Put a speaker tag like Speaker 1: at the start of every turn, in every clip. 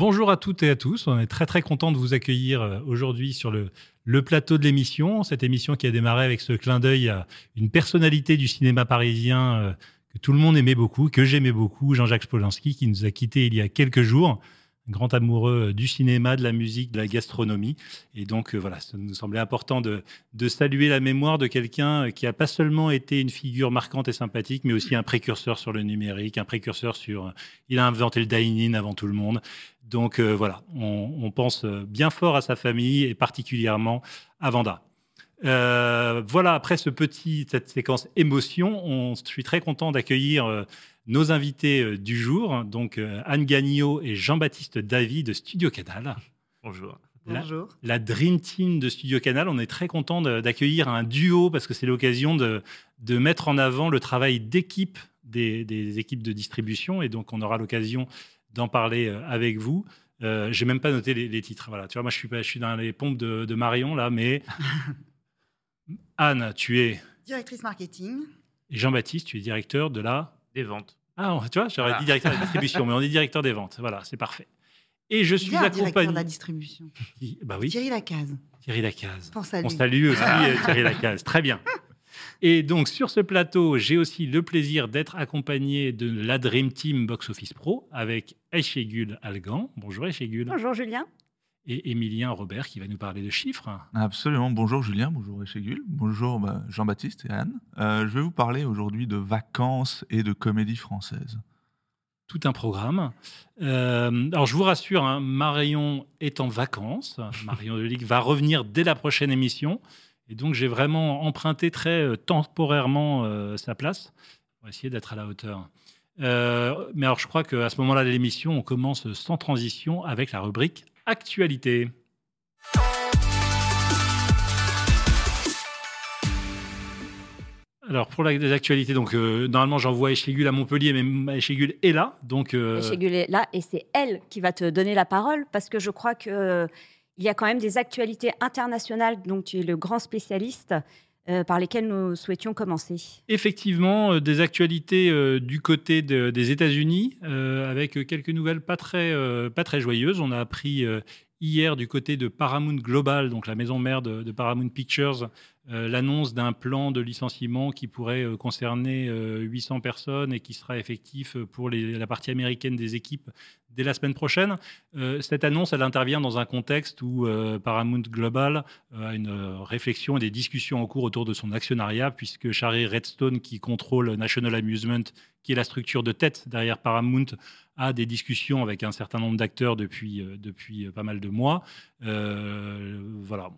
Speaker 1: Bonjour à toutes et à tous. On est très très content de vous accueillir euh, aujourd'hui sur le, plateau de l'émission. Cette émission qui a démarré avec ce clin d'œil à une personnalité du cinéma parisien euh, que tout le monde aimait beaucoup, que j'aimais beaucoup, Jean-Jacques Polanski, qui nous a quittés il y a quelques jours grand amoureux euh, du cinéma, de la musique, de la gastronomie. Et donc, euh, voilà, ça nous semblait important de, saluer la mémoire de quelqu'un euh, qui a pas seulement été une figure marquante et sympathique, mais aussi un précurseur sur le numérique, un précurseur sur. Il a inventé le dine-in avant tout le monde. Donc, voilà, on, pense bien fort à sa famille et particulièrement à Vanda. voilà, après ce petit, cette séquence émotion, on, je suis très content d'accueillir nos invités euh, du jour, donc euh, Anne Gagnot et Jean-Baptiste Davy de Studio Canal.
Speaker 2: Bonjour.
Speaker 1: La, Bonjour. La Dream Team de Studio Canal. On est très content d'accueillir un duo parce que c'est l'occasion de, de, mettre en avant le travail d'équipe des, équipes de distribution et donc on aura l'occasion d'en parler euh, avec vous. Euh, J'ai même pas noté les, titres. Voilà, tu vois, moi je suis, je suis dans les pompes de, de Marion là, mais Anne, tu es
Speaker 3: directrice marketing.
Speaker 1: Et Jean-Baptiste, tu es directeur de la
Speaker 2: des ventes.
Speaker 1: Ah, tu vois, j'aurais dit directeur de la distribution, mais on dit directeur des ventes. Voilà, c'est parfait. Et je suis accompagné.
Speaker 3: directeur de la distribution.
Speaker 1: Bah oui.
Speaker 3: Thierry Lacaze.
Speaker 1: Thierry Lacaze.
Speaker 3: On salue.
Speaker 1: On salue aussi euh, Thierry Lacaze. Très bien. Et donc, sur ce plateau, j'ai aussi le plaisir d'être accompagné de la Dream Team Box Office Pro avec Echegul Algan. Bonjour Echegul.
Speaker 4: Bonjour Julien
Speaker 1: et Émilien Robert qui va nous parler de chiffres.
Speaker 5: Absolument. Bonjour Julien, bonjour Echegul, bonjour bah, Jean-Baptiste et Anne. Euh, je vais vous parler aujourd'hui de vacances et de comédie française.
Speaker 1: Tout un programme. Euh, alors je vous rassure, hein, Marion est en vacances. Marion Delic va revenir dès la prochaine émission. Et donc j'ai vraiment emprunté très euh, temporairement sa place. Va essayer d'être à la hauteur. mais alors je crois qu'à ce moment-là de l'émission, on commence sans transition avec la rubrique actualité. Alors pour les actualités, donc euh, normalement j'envoie Echegul à Montpellier, mais Echegul est là, donc.
Speaker 4: Euh... est là et c'est elle qui va te donner la parole parce que je crois que euh, il y a quand même des actualités internationales, donc tu es le grand spécialiste. Euh, par lesquelles nous souhaitions commencer.
Speaker 1: Effectivement, des actualités du côté des États-Unis, avec quelques nouvelles pas très, pas très joyeuses. On a appris hier du côté de Paramount Global, donc la maison mère de Paramount Pictures, euh, l'annonce d'un plan de licenciement qui pourrait euh, concerner 800 euh, personnes et qui sera effectif pour la partie américaine des équipes dès la semaine prochaine. cette annonce, elle intervient dans un contexte où Paramount Global a une réflexion et des discussions en cours autour de son actionnariat, puisque Shari Redstone, qui contrôle National Amusement, qui est la structure de tête derrière Paramount, a des discussions avec un certain nombre d'acteurs depuis, depuis pas mal de mois. voilà,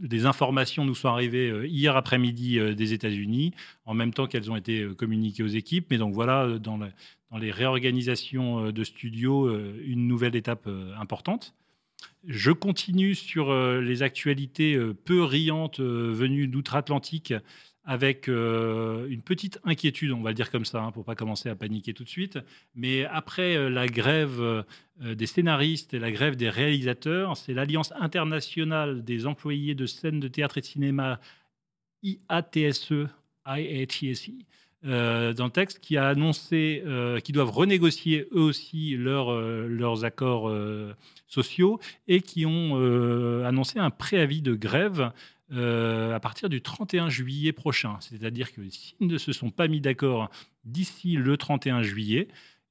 Speaker 1: des informations nous sont arrivées euh, hier après-midi euh, des États-Unis, en même temps qu'elles ont été euh, communiquées aux équipes. Mais donc voilà, dans, dans les réorganisations de studios, une nouvelle étape importante. Je continue sur les actualités peu riantes venues d'outre-Atlantique avec euh, une petite inquiétude, on va le dire comme ça, hein, pour pas commencer à paniquer tout de suite. Mais après euh, la grève euh, des scénaristes et la grève des réalisateurs, c'est l'Alliance internationale des employés de scènes de théâtre et de cinéma, IATSE, IATSE, dans le texte, qui a annoncé qu'ils doivent renégocier eux aussi leurs accords sociaux et qui ont annoncé un préavis de grève euh, à partir du 31 juillet prochain. C'est-à-dire que s'ils ne se sont pas mis d'accord d'ici le 31 juillet,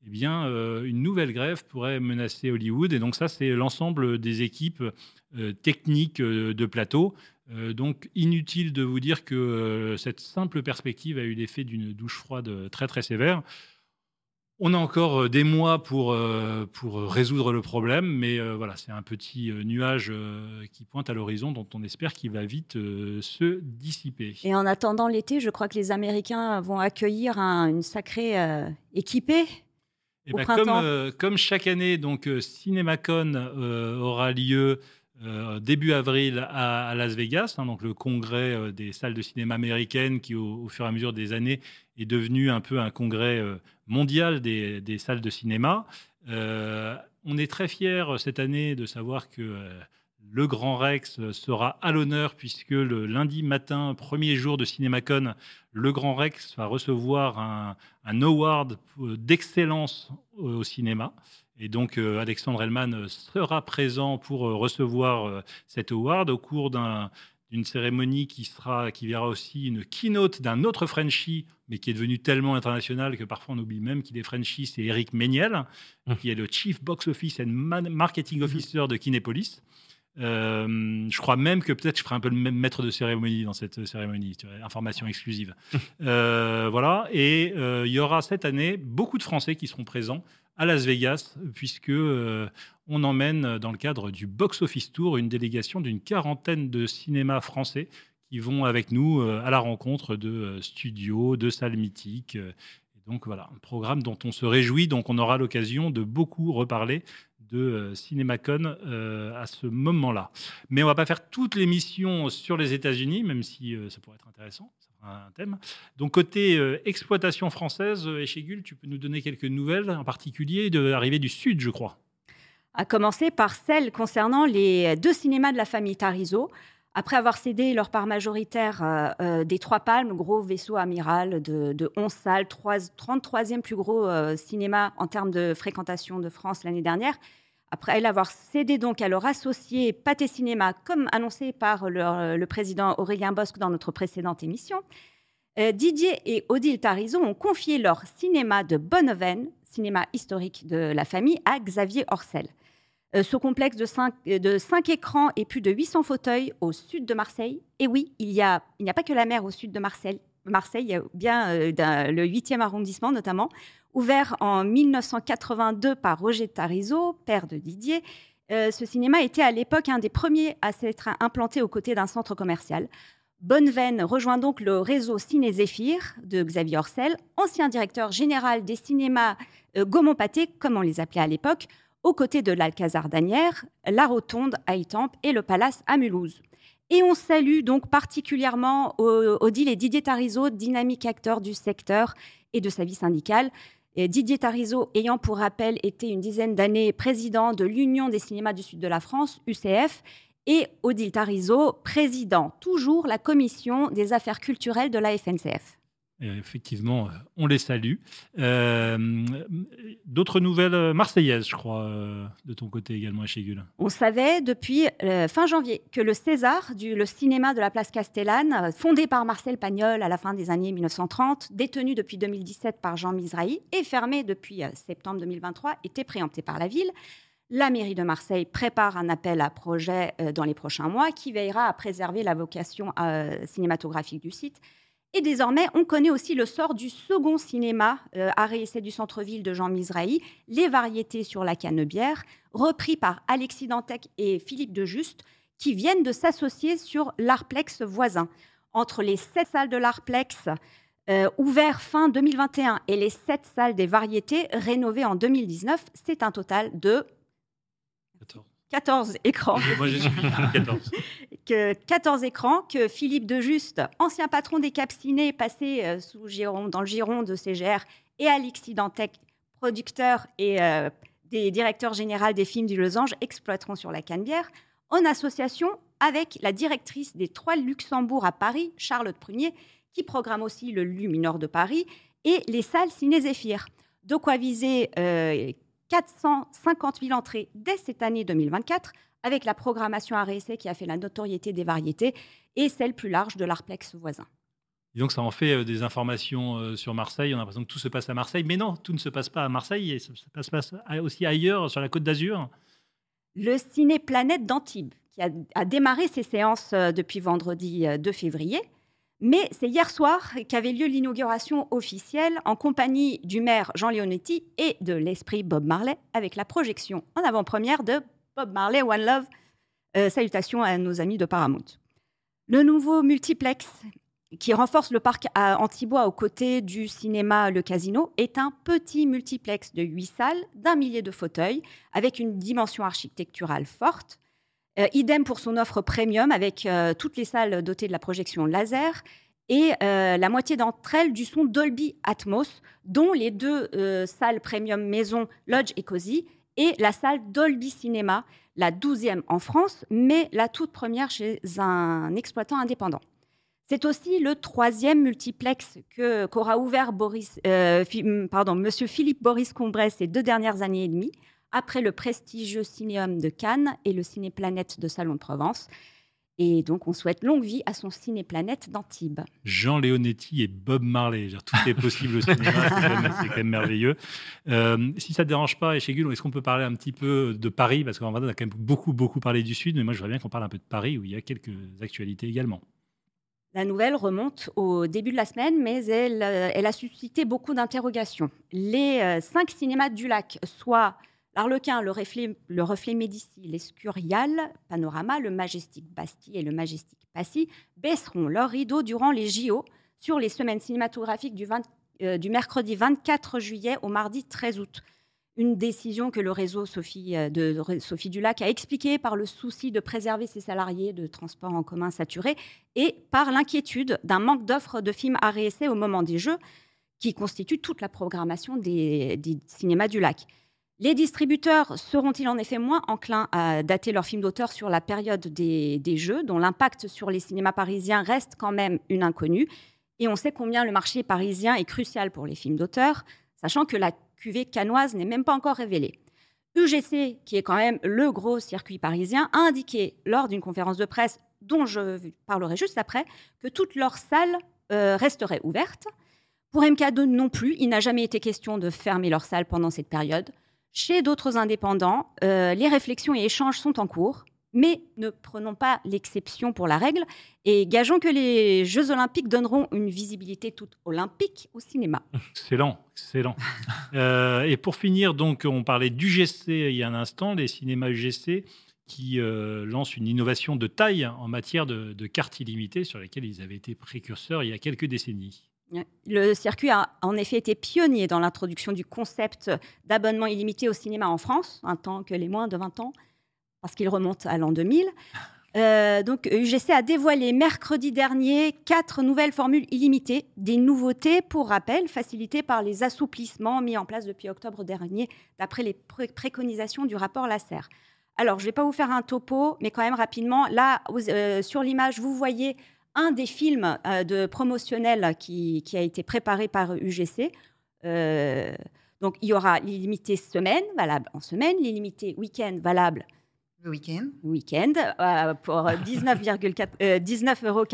Speaker 1: eh bien, euh, une nouvelle grève pourrait menacer Hollywood. Et donc ça, c'est l'ensemble des équipes euh, techniques de plateau. Donc inutile de vous dire que cette simple perspective a eu l'effet d'une douche froide très très sévère. On a encore euh, des mois pour, euh, pour résoudre le problème, mais euh, voilà, c'est un petit nuage qui pointe à l'horizon dont on espère qu'il va vite se dissiper.
Speaker 4: Et en attendant l'été, je crois que les Américains vont accueillir une sacrée équipée.
Speaker 1: Et eh ben, comme, comme, chaque année, donc CinemaCon aura lieu début avril à, Las Vegas, hein, donc le congrès des salles de cinéma américaines qui, au, fur et à mesure des années, est devenu un peu un congrès mondial des, salles de cinéma. Euh, on est très fiers cette année de savoir que euh, le Grand Rex sera à l'honneur puisque le lundi matin, premier jour de CinémaCon, le Grand Rex va recevoir un, award d'excellence au cinéma. Et donc, euh, Alexandre Hellman sera présent pour recevoir cet award au cours d'une cérémonie qui, sera, qui verra aussi une keynote d'un autre Frenchie, mais qui est devenu tellement international que parfois on oublie même qu'il est Frenchie, c'est Eric Méniel, mmh. qui est le Chief Box Office and Marketing Officer de Kinépolis. Euh, je crois même que peut-être je ferai un peu le même maître de cérémonie dans cette cérémonie, information exclusive. Euh, voilà, et euh, il y aura cette année beaucoup de Français qui seront présents à Las Vegas, puisque on emmène dans le cadre du Box Office Tour une délégation d'une quarantaine de cinémas français qui vont avec nous à la rencontre de studios, de salles mythiques. Donc voilà, un programme dont on se réjouit, donc on aura l'occasion de beaucoup reparler de euh, CinemaCon euh, à ce moment-là. Mais on va pas faire toute l'émission sur les États-Unis, même si euh, ça pourrait être intéressant. Thème. Donc côté exploitation française, Echegul, tu peux nous donner quelques nouvelles, en particulier de l'arrivée du Sud, je crois.
Speaker 4: À commencer par celle concernant les deux cinémas de la famille Tarizo. Après avoir cédé leur part majoritaire des Trois Palmes, gros vaisseau amiral de, de 11 salles, 33e plus gros cinéma en termes de fréquentation de France l'année dernière, après avoir cédé donc à leur associé Pathé Cinéma, comme annoncé par le, président Aurélien Bosque dans notre précédente émission, euh, Didier et Odile Tarizon ont confié leur cinéma de Bonneven, cinéma historique de la famille, à Xavier Orcel. Euh, ce complexe de cinq, de cinq, écrans et plus de 800 fauteuils au sud de Marseille. Et oui, il n'y a, pas que la mer au sud de Marseille. Marseille, il y a bien euh, le 8e arrondissement notamment, Ouvert en 1982 par Roger Tarizo, père de Didier, euh, ce cinéma était à l'époque un des premiers à s'être implanté aux côtés d'un centre commercial. Bonneveine rejoint donc le réseau Ciné Zéphyr de Xavier Orcel, ancien directeur général des cinémas euh, Gaumont-Pâté, comme on les appelait à l'époque, aux côtés de l'Alcazar d'Anières, la Rotonde à Étampes et le Palace à Mulhouse. Et on salue donc particulièrement Odile et Didier Tarizo, dynamique acteur du secteur et de sa vie syndicale. Didier Tarizo, ayant pour rappel été une dizaine d'années président de l'Union des cinémas du Sud de la France, UCF, et Odile Tarizo, président. Toujours la commission des affaires culturelles de la FNCF
Speaker 1: effectivement, euh, on les salue. Euh, d'autres nouvelles euh, marseillaises, je crois, de ton côté également, Echegul.
Speaker 4: On savait depuis fin janvier que le César, du, le cinéma de la place Castellane, fondé par Marcel Pagnol à la fin des années 1930, détenu depuis 2017 par Jean Misrahi et fermé depuis septembre 2023, était préempté par la ville. La mairie de Marseille prépare un appel à projet dans les prochains mois qui veillera à préserver la vocation cinématographique du site et désormais, on connaît aussi le sort du second cinéma euh, arrêt essai du centre-ville de Jean Misrahi, Les variétés sur la canebière, repris par Alexis Dantec et Philippe de Juste, qui viennent de s'associer sur l'Arplex voisin. Entre les sept salles de l'Arplex, euh, ouvertes fin 2021, et les sept salles des variétés rénovées en 2019, c'est un total de 14 écrans.
Speaker 1: Moi, je suis 14.
Speaker 4: que 14 écrans que Philippe de Juste, ancien patron des Capcinés, passé euh, sous giron, dans le giron de CGR, et Alexis Dantec, producteur et euh, des directeurs généraux des films du Losange, exploiteront sur la Canebière, en association avec la directrice des Trois Luxembourg à Paris, Charlotte Prunier, qui programme aussi le Luminor de Paris, et les salles Ciné Zéphyr. De quoi viser euh, 450 000 entrées dès cette année 2024, avec la programmation RSC qui a fait la notoriété des variétés et celle plus large de l'Arplex voisin.
Speaker 1: Et donc ça en fait euh, des informations euh, sur Marseille. On a l'impression que tout se passe à Marseille, mais non, tout ne se passe pas à Marseille, et ça se passe aussi ailleurs, sur la Côte d'Azur.
Speaker 4: Le Ciné Planète d'Antibes, qui a, a, démarré ses séances euh, depuis vendredi 2 février, mais c'est hier soir qu'avait lieu l'inauguration officielle en compagnie du maire Jean Leonetti et de l'esprit Bob Marley avec la projection en avant-première de Bob Marley One Love. Euh, salutations à nos amis de Paramount. Le nouveau multiplex qui renforce le parc à Antibois aux côtés du cinéma Le Casino est un petit multiplex de huit salles, d'un millier de fauteuils, avec une dimension architecturale forte. Euh, idem pour son offre premium avec euh, toutes les salles dotées de la projection laser et la moitié d'entre elles du son Dolby Atmos, dont les deux salles premium maison Lodge et Cozy et la salle Dolby Cinéma, la douzième en France, mais la toute première chez un exploitant indépendant. C'est aussi le troisième multiplex qu'aura ouvert Boris, pardon, Monsieur Philippe Boris Combrès ces deux dernières années et demie, après le prestigieux Cinéum de Cannes et le Cinéplanète de Salon de Provence. Et donc, on souhaite longue vie à son Cinéplanète d'Antibes.
Speaker 1: Jean Leonetti et Bob Marley. Tout est possible au cinéma, c'est quand, même merveilleux. Euh, si ça ne te dérange pas, Echegul, est-ce qu'on peut parler un petit peu de Paris? Parce qu'en vrai, on a quand même beaucoup, beaucoup parlé du Sud, mais moi, je voudrais bien qu'on parle un peu de Paris, où il y a quelques actualités également.
Speaker 4: La nouvelle remonte au début de la semaine, mais elle, euh, elle a suscité beaucoup d'interrogations. Les euh, cinq cinémas du lac, soit l'Arlequin, le Reflet, le reflet Médicis, l'Escurial, Panorama, le Majestic Bastille et le Majestic Passy, baisseront leurs rideaux durant les JO sur les semaines cinématographiques du, euh, mercredi 24 juillet au mardi 13 août une décision que le réseau Sophie, euh, de Dulac a expliquée par le souci de préserver ses salariés de transport en commun saturés et par l'inquiétude d'un manque d'offres de films à réessayer au moment des Jeux, qui constitue toute la programmation des, cinémas du lac. Les distributeurs seront-ils en effet moins enclins à dater leurs films d'auteur sur la période des, Jeux, dont l'impact sur les cinémas parisiens reste quand même une inconnue? Et on sait combien le marché parisien est crucial pour les films d'auteur, sachant que la cuvée canoise n'est même pas encore révélée. UGC, qui est quand même le gros circuit parisien, a indiqué lors d'une conférence de presse dont je parlerai juste après, que toutes leurs salles euh, resteraient ouvertes. Pour MK2 non plus, il n'a jamais été question de fermer leurs salles pendant cette période. Chez d'autres indépendants, euh, les réflexions et échanges sont en cours mais ne prenons pas l'exception pour la règle et gageons que les Jeux olympiques donneront une visibilité toute olympique au cinéma.
Speaker 1: Excellent, excellent. euh, et pour finir, donc, on parlait d'UGC il y a un instant, les cinémas UGC qui euh, lancent une innovation de taille en matière de, de cartes illimitées sur lesquelles ils avaient été précurseurs il y a quelques décennies.
Speaker 4: Le circuit a en effet été pionnier dans l'introduction du concept d'abonnement illimité au cinéma en France, un temps que les moins de 20 ans parce qu'il remonte à l'an 2000. Euh, donc, UGC a dévoilé mercredi dernier quatre nouvelles formules illimitées, des nouveautés, pour rappel, facilitées par les assouplissements mis en place depuis octobre dernier, d'après les préconisations du rapport Lasser. Alors, je ne vais pas vous faire un topo, mais quand même rapidement, là, euh, sur l'image, vous voyez un des films euh, de promotionnel qui, qui, a été préparé par UGC. donc, il y aura l'illimité semaine, valable en semaine, l'illimité week-end, valable
Speaker 3: le week-end.
Speaker 4: Week-end, euh, pour 19,90 euh, 19 euros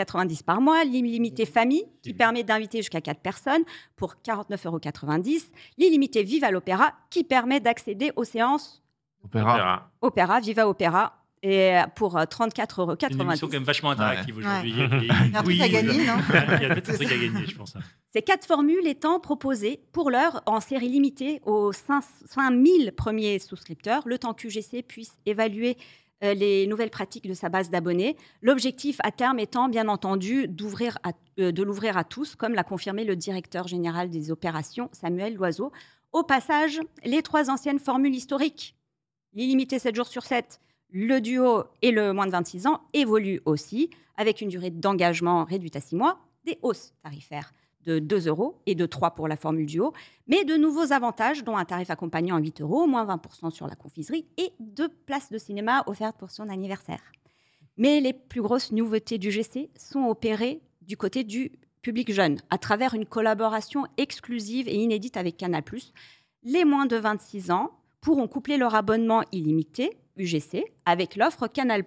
Speaker 4: par mois. L'illimité famille, qui permet d'inviter jusqu'à 4 personnes, pour 49,90 euros. L'illimité Viva l'Opéra, qui permet d'accéder aux séances
Speaker 5: Opéra.
Speaker 4: Opéra, Viva Opéra, et pour 34,90 euros.
Speaker 1: Une émission quand même vachement interactive aujourd'hui. Il
Speaker 3: y a un truc à gagner, non
Speaker 1: Il y a peut-être un truc à gagner, je pense.
Speaker 4: Ces quatre formules étant proposées pour l'heure en série limitée aux 5000 premiers souscripteurs, le temps qu'UGC puisse évaluer euh, les nouvelles pratiques de sa base d'abonnés. L'objectif à terme étant, bien entendu, d'ouvrir euh, de l'ouvrir à tous, comme l'a confirmé le directeur général des opérations, Samuel Loiseau. Au passage, les trois anciennes formules historiques, l'illimité 7 jours sur 7, le duo et le moins de 26 ans évoluent aussi, avec une durée d'engagement réduite à 6 mois, des hausses tarifaires de 2 euros et de 3 pour la formule duo, mais de nouveaux avantages, dont un tarif accompagnant à 8 euros, moins 20% sur la confiserie et deux places de cinéma offertes pour son anniversaire. Mais les plus grosses nouveautés du GC sont opérées du côté du public jeune, à travers une collaboration exclusive et inédite avec Canal+. Les moins de 26 ans pourront coupler leur abonnement illimité UGC avec l'offre Canal+,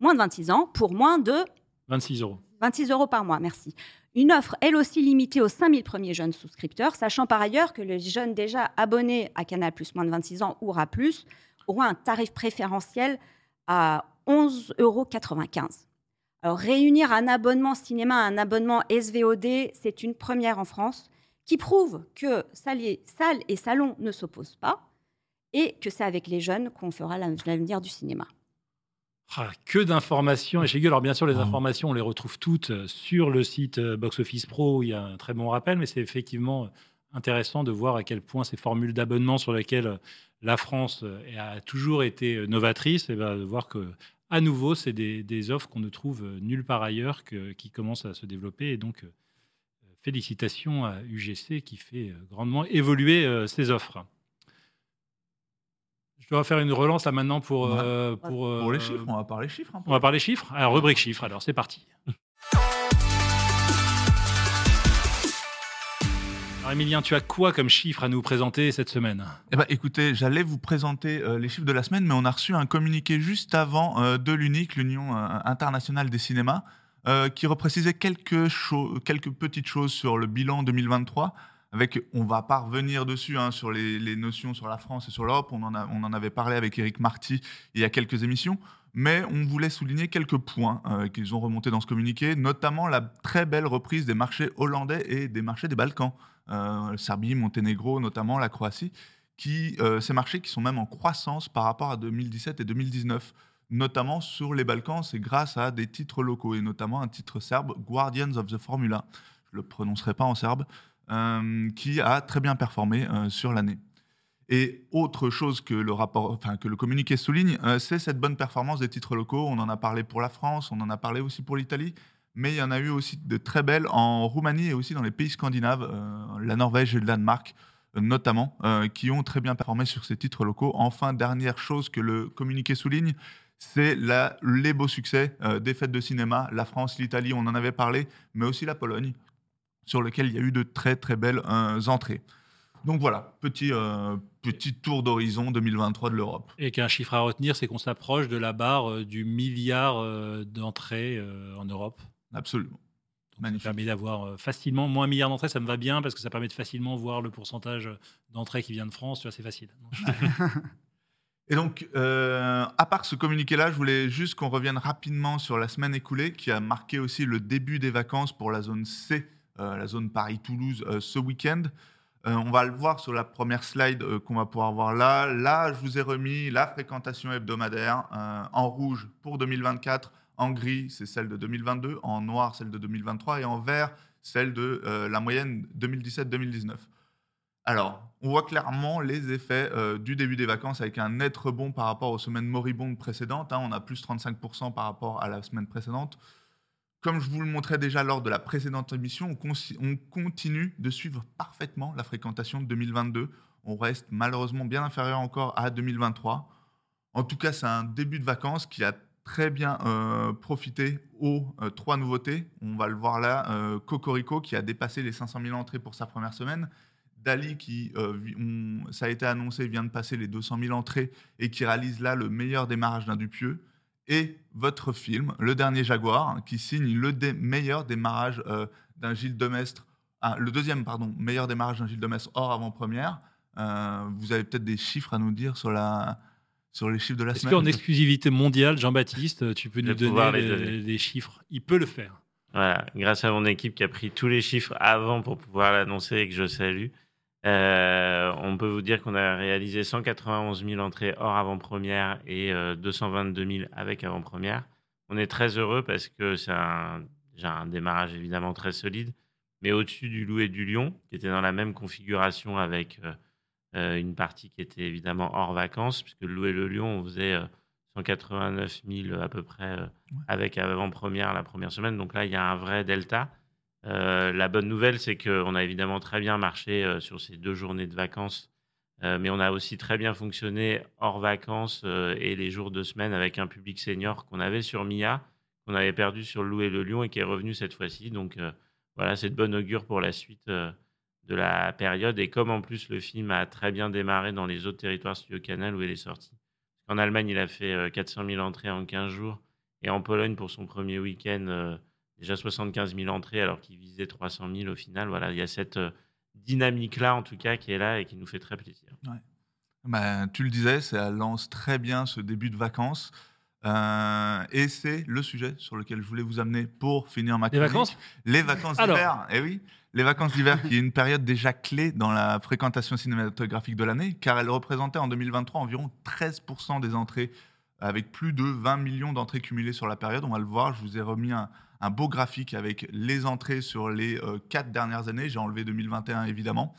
Speaker 4: moins de 26 ans, pour moins de
Speaker 1: 26 euros.
Speaker 4: 26 euros par mois, merci. Une offre, elle aussi, limitée aux 5000 premiers jeunes souscripteurs, sachant par ailleurs que les jeunes déjà abonnés à Canal+, moins de 26 ans ou RA+, auront un tarif préférentiel à 11,95 euros. Alors, réunir un abonnement cinéma à un abonnement SVOD, c'est une première en France qui prouve que salles et salons ne s'opposent pas et que c'est avec les jeunes qu'on fera l'avenir du cinéma.
Speaker 1: Ah, que d'informations. Et chez alors bien sûr, les informations, on les retrouve toutes euh, sur le site euh, Box Office Pro. Il y a un très bon rappel, mais c'est effectivement euh, intéressant de voir à quel point ces formules d'abonnement sur lesquelles la France a toujours été novatrice, et ben, de voir que à nouveau, c'est des, offres qu'on ne trouve nulle part ailleurs qui commencent à se développer. Et donc, félicitations à UGC qui fait grandement évoluer ces offres. Je dois faire une relance là maintenant pour. Euh,
Speaker 5: pour, pour, les euh, chiffres, on va parler chiffres.
Speaker 1: On va parler chiffres. Alors, rubrique chiffres, alors c'est parti. Alors, Emilien, tu as quoi comme chiffre à nous présenter cette semaine?
Speaker 5: Eh ben, écoutez, j'allais vous présenter euh, les chiffres de la semaine, mais on a reçu un communiqué juste avant euh, de l'UNIC, l'Union internationale des cinémas, qui reprécisait quelques, quelques petites choses sur le bilan 2023. Avec, on va pas revenir dessus hein, sur les, notions sur la France et sur l'Europe. On en, avait parlé avec Eric Marty il y a quelques émissions. Mais on voulait souligner quelques points euh, qu'ils ont remontés dans ce communiqué, notamment la très belle reprise des marchés hollandais et des marchés des Balkans. Euh, Serbie, Monténégro, notamment la Croatie qui, euh, ces marchés qui sont même en croissance par rapport à 2017 et 2019, notamment sur les Balkans, c'est grâce à des titres locaux, et notamment un titre serbe, Guardians of the Formula, je ne le prononcerai pas en serbe, qui a très bien performé euh, sur l'année. Et autre chose que le, communiqué souligne, euh, c'est cette bonne performance des titres locaux. On en a parlé pour la France, on en a parlé aussi pour l'Italie, mais il y en a eu aussi de très belles en Roumanie et aussi dans les pays scandinaves, euh, la Norvège et le Danemark euh, notamment, euh, qui ont très bien performé sur ces titres locaux. Enfin, dernière chose que le communiqué souligne, c'est les beaux succès euh, des fêtes de cinéma, la France, l'Italie, on en avait parlé, mais aussi la Pologne, sur lequel il y a eu de très très belles euh, entrées. Donc voilà, petit, euh, petit tour d'horizon 2023 de l'Europe.
Speaker 1: Et qu'un chiffre à retenir, c'est qu'on s'approche de la barre euh, du milliard euh, d'entrées en Europe.
Speaker 5: Absolument. Magnifique.
Speaker 1: Ça permet d'avoir facilement, moins un milliard d'entrées, ça me va bien parce que ça permet de facilement voir le pourcentage d'entrées qui vient de France. Tu vois, c'est facile.
Speaker 5: Et donc, euh, à part ce communiqué-là, je voulais juste qu'on revienne rapidement sur la semaine écoulée qui a marqué aussi le début des vacances pour la zone C, la zone Paris-Toulouse, euh, ce week-end. Euh, on va le voir sur la première slide euh, qu'on va pouvoir voir là. Là, je vous ai remis la fréquentation hebdomadaire euh, en rouge pour 2024, en gris, c'est celle de 2022, en noir, celle de 2023, et en vert, celle de euh, la moyenne 2017-2019. Alors, on voit clairement les effets euh, du début des vacances avec un net rebond par rapport aux semaines moribondes précédentes. hein. on a plus 35% par rapport à la semaine précédente. Comme je vous le montrais déjà lors de la précédente émission, on, continue de suivre parfaitement la fréquentation de 2022. On reste malheureusement bien inférieur encore à 2023. En tout cas, c'est un début de vacances qui a très bien euh, profité aux euh, trois nouveautés. On va le voir là, euh, Cocorico qui a dépassé les 500 000 entrées pour sa première semaine. Dali, qui, ça a été annoncé, vient de passer les 200 000 entrées et qui réalise là le meilleur démarrage d'un Dupieux. Et votre film, Le Dernier Jaguar, qui signe le dé- meilleur démarrage euh, d'un Gilles Demestre, ah, le deuxième, pardon, meilleur démarrage d'un Gilles Demestre hors avant-première. Euh, vous avez peut-être des chiffres à nous dire sur, la, sur les chiffres de la
Speaker 1: Est-ce
Speaker 5: semaine?
Speaker 1: qu'en exclusivité mondiale, Jean-Baptiste, tu peux nous donner
Speaker 2: les
Speaker 1: les-
Speaker 2: donner.
Speaker 1: des chiffres? Il peut le faire.
Speaker 2: Voilà, grâce à mon équipe qui a pris tous les chiffres avant pour pouvoir l'annoncer et que je salue. Euh, on peut vous dire qu'on a réalisé 191 000 entrées hors avant-première et euh, 222 000 avec avant-première. On est très heureux parce que c'est un, un démarrage évidemment très solide, mais au-dessus du Loup et du Lion, qui était dans la même configuration avec euh, euh, une partie qui était évidemment hors vacances, puisque le Loup et le Lion, on faisait euh, 189 000 à peu près euh, avec avant-première la première semaine. Donc là, il y a un vrai delta. Euh, la bonne nouvelle, c'est qu'on a évidemment très bien marché euh, sur ces deux journées de vacances, euh, mais on a aussi très bien fonctionné hors vacances et les jours de semaine avec un public senior qu'on avait sur Mia, qu'on avait perdu sur le et le Lion et qui est revenu cette fois-ci. Donc voilà, c'est de bonne augure pour la suite de la période. Et comme en plus le film a très bien démarré dans les autres territoires Studio Canal où il est sorti. En Allemagne, il a fait euh, 400 000 entrées en 15 jours. Et en Pologne, pour son premier week-end, déjà 75 000 entrées alors qu'il visait 300 000 au final. Voilà, il y a cette euh, dynamique-là, en tout cas, qui est là et qui nous fait très plaisir.
Speaker 5: Ben, tu le disais, ça lance très bien ce début de vacances. Euh, et c'est le sujet sur lequel je voulais vous amener pour finir ma
Speaker 1: Les
Speaker 5: chronique.
Speaker 1: vacances
Speaker 5: Les vacances d'hiver. Eh oui, les vacances d'hiver, qui est une période déjà clé dans la fréquentation cinématographique de l'année, car elle représentait en 2023 environ 13% des entrées, avec plus de 20 millions d'entrées cumulées sur la période. On va le voir, je vous ai remis un, un beau graphique avec les entrées sur les euh, quatre dernières années. J'ai enlevé 2021 évidemment.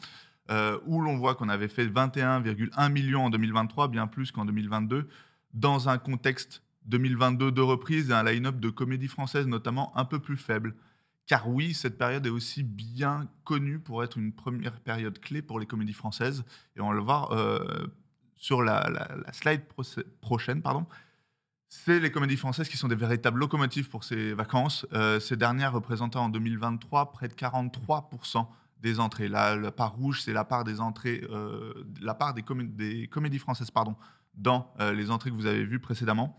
Speaker 5: euh, où l'on voit qu'on avait fait 21,1 millions en 2023, bien plus qu'en 2022, dans un contexte 2022 de reprise et un line-up de comédies françaises notamment un peu plus faible. Car oui, cette période est aussi bien connue pour être une première période clé pour les comédies françaises. Et on va le voir euh, sur la, la- slide prochaine. Pardon. C'est les comédies françaises qui sont des véritables locomotives pour ces vacances. Euh, ces dernières représentaient en 2023 près de 43% des entrées. Là, la part rouge, c'est la part des entrées, euh, la part des, comé- des comédies françaises, pardon, dans euh, les entrées que vous avez vues précédemment.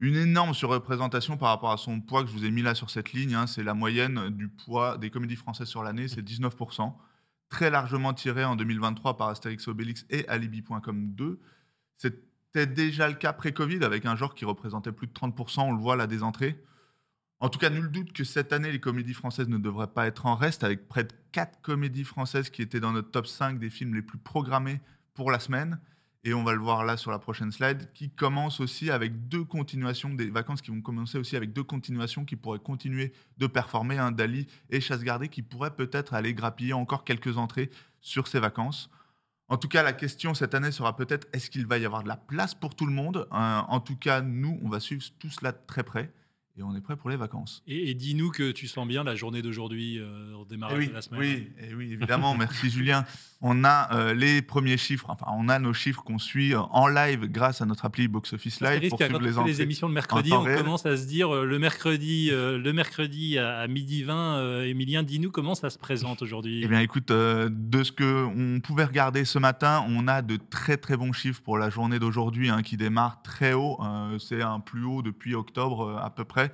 Speaker 5: Une énorme surreprésentation par rapport à son poids que je vous ai mis là sur cette ligne. hein, c'est la moyenne du poids des comédies françaises sur l'année, c'est 19%. Très largement tiré en 2023 par Astérix Obélix et Alibi.com 2. C'était déjà le cas pré-Covid avec un genre qui représentait plus de 30%, on le voit là des entrées. En tout cas, nul doute que cette année, les comédies françaises ne devraient pas être en reste, avec près de 4 comédies françaises qui étaient dans notre top 5 des films les plus programmés pour la semaine. Et on va le voir là sur la prochaine slide, qui commence aussi avec deux continuations, des vacances qui vont commencer aussi avec deux continuations qui pourraient continuer de performer, hein, Dali et Chasse Gardée, qui pourraient peut-être aller grappiller encore quelques entrées sur ces vacances. En tout cas, la question cette année sera peut-être est-ce qu'il va y avoir de la place pour tout le monde Euh, En tout cas, nous, on va suivre tout cela de très près et on est prêt pour les vacances.
Speaker 1: Et, et dis-nous que tu sens bien la journée d'aujourd'hui euh, au
Speaker 5: Eh
Speaker 1: démarrage
Speaker 5: oui,
Speaker 1: de la semaine.
Speaker 5: oui, eh oui, évidemment. Merci Julien. On a euh, les premiers chiffres, enfin, on a nos chiffres qu'on suit euh, en live grâce à notre appli Box Office Live pour
Speaker 1: risque,
Speaker 5: suivre les
Speaker 1: émissions de mercredi, on
Speaker 5: réel.
Speaker 1: commence à se dire euh, le mercredi, le mercredi à, à midi 20, euh, Emilien, dis-nous comment ça se présente aujourd'hui.
Speaker 5: Eh bien, écoute, de ce que on pouvait regarder ce matin, on a de très très bons chiffres pour la journée d'aujourd'hui, hein, qui démarre très haut. C'est un plus haut depuis octobre à peu près,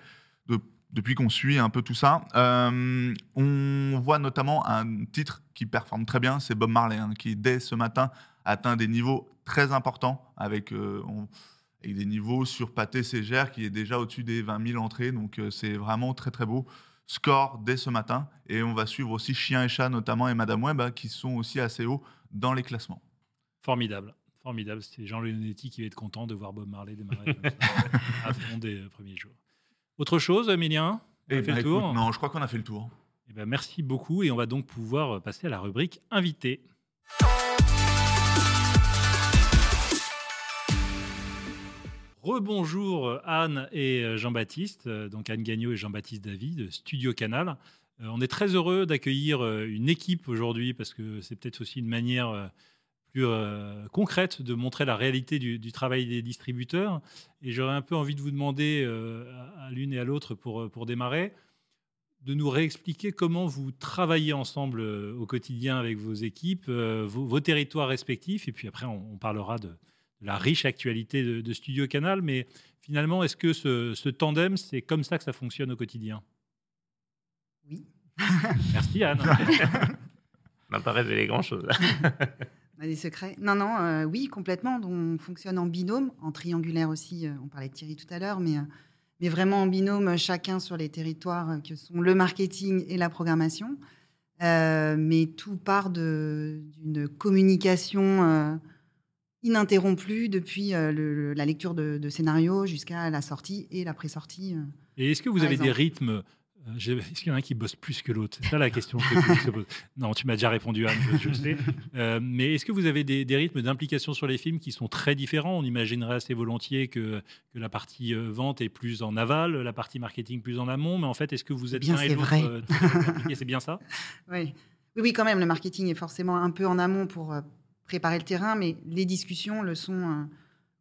Speaker 5: de- depuis qu'on suit un peu tout ça. Euh, on voit notamment un titre qui performe très bien, c'est Bob Marley, hein, qui dès ce matin atteint des niveaux très importants avec, euh, on- avec des niveaux sur Pâté Ségère qui est déjà au-dessus des 20 000 entrées. Donc euh, c'est vraiment très très beau score dès ce matin. Et on va suivre aussi Chien et Chat notamment et Madame Web hein, qui sont aussi assez hauts dans les classements.
Speaker 1: Formidable. Formidable. C'est Jean Leonetti qui va être content de voir Bob Marley démarrer à fond des premiers jours. Autre chose, Emilien? On a
Speaker 5: Eh
Speaker 1: fait
Speaker 5: ben,
Speaker 1: le
Speaker 5: écoute,
Speaker 1: tour
Speaker 5: Non, je crois qu'on a fait le tour.
Speaker 1: Eh ben, Merci beaucoup et on va donc pouvoir passer à la rubrique invité. Rebonjour euh, Anne et euh, Jean-Baptiste, euh, donc Anne Gagnon et Jean-Baptiste David, de Studio Canal. Euh, On est très heureux d'accueillir euh, une équipe aujourd'hui parce que c'est peut-être aussi une manière euh, plus euh, concrète de montrer la réalité du, du travail des distributeurs. Et j'aurais un peu envie de vous demander euh, à l'une et à l'autre pour, euh, pour démarrer de nous réexpliquer comment vous travaillez ensemble au quotidien avec vos équipes, euh, vos, vos territoires respectifs, et puis après on, on parlera de, de la riche actualité de, de Studio Canal, mais finalement, est-ce que ce, ce tandem, c'est comme ça que ça fonctionne au quotidien?
Speaker 3: Oui.
Speaker 1: Merci Anne.
Speaker 2: On n'a pas révélé grand-chose.
Speaker 3: On a des secrets. Non, non, euh, oui, complètement. Donc, on fonctionne en binôme, en triangulaire aussi. euh, on parlait de Thierry tout à l'heure, mais, euh, mais vraiment en binôme, chacun sur les territoires que sont le marketing et la programmation. Euh, mais tout part d'une communication euh, ininterrompue depuis le- la lecture de, de scénario jusqu'à la sortie et la pré-sortie.
Speaker 1: Et est-ce que vous avez des rythmes Est-ce qu'il y en a un qui bosse plus que l'autre? C'est ça la question que tout le monde se pose. Non, tu m'as déjà répondu, Anne, je, je le sais. Euh, mais est-ce que vous avez des, des rythmes d'implication sur les films qui sont très différents? On imaginerait assez volontiers que, que la partie euh, vente est plus en aval, la partie marketing plus en amont. Mais en fait, est-ce que vous êtes
Speaker 3: bien,
Speaker 1: l'un et
Speaker 3: c'est
Speaker 1: l'autre
Speaker 3: vrai.
Speaker 1: euh, C'est bien ça?
Speaker 3: Oui. oui, oui, quand même, le marketing est forcément un peu en amont pour euh, préparer le terrain, mais les discussions le sont euh,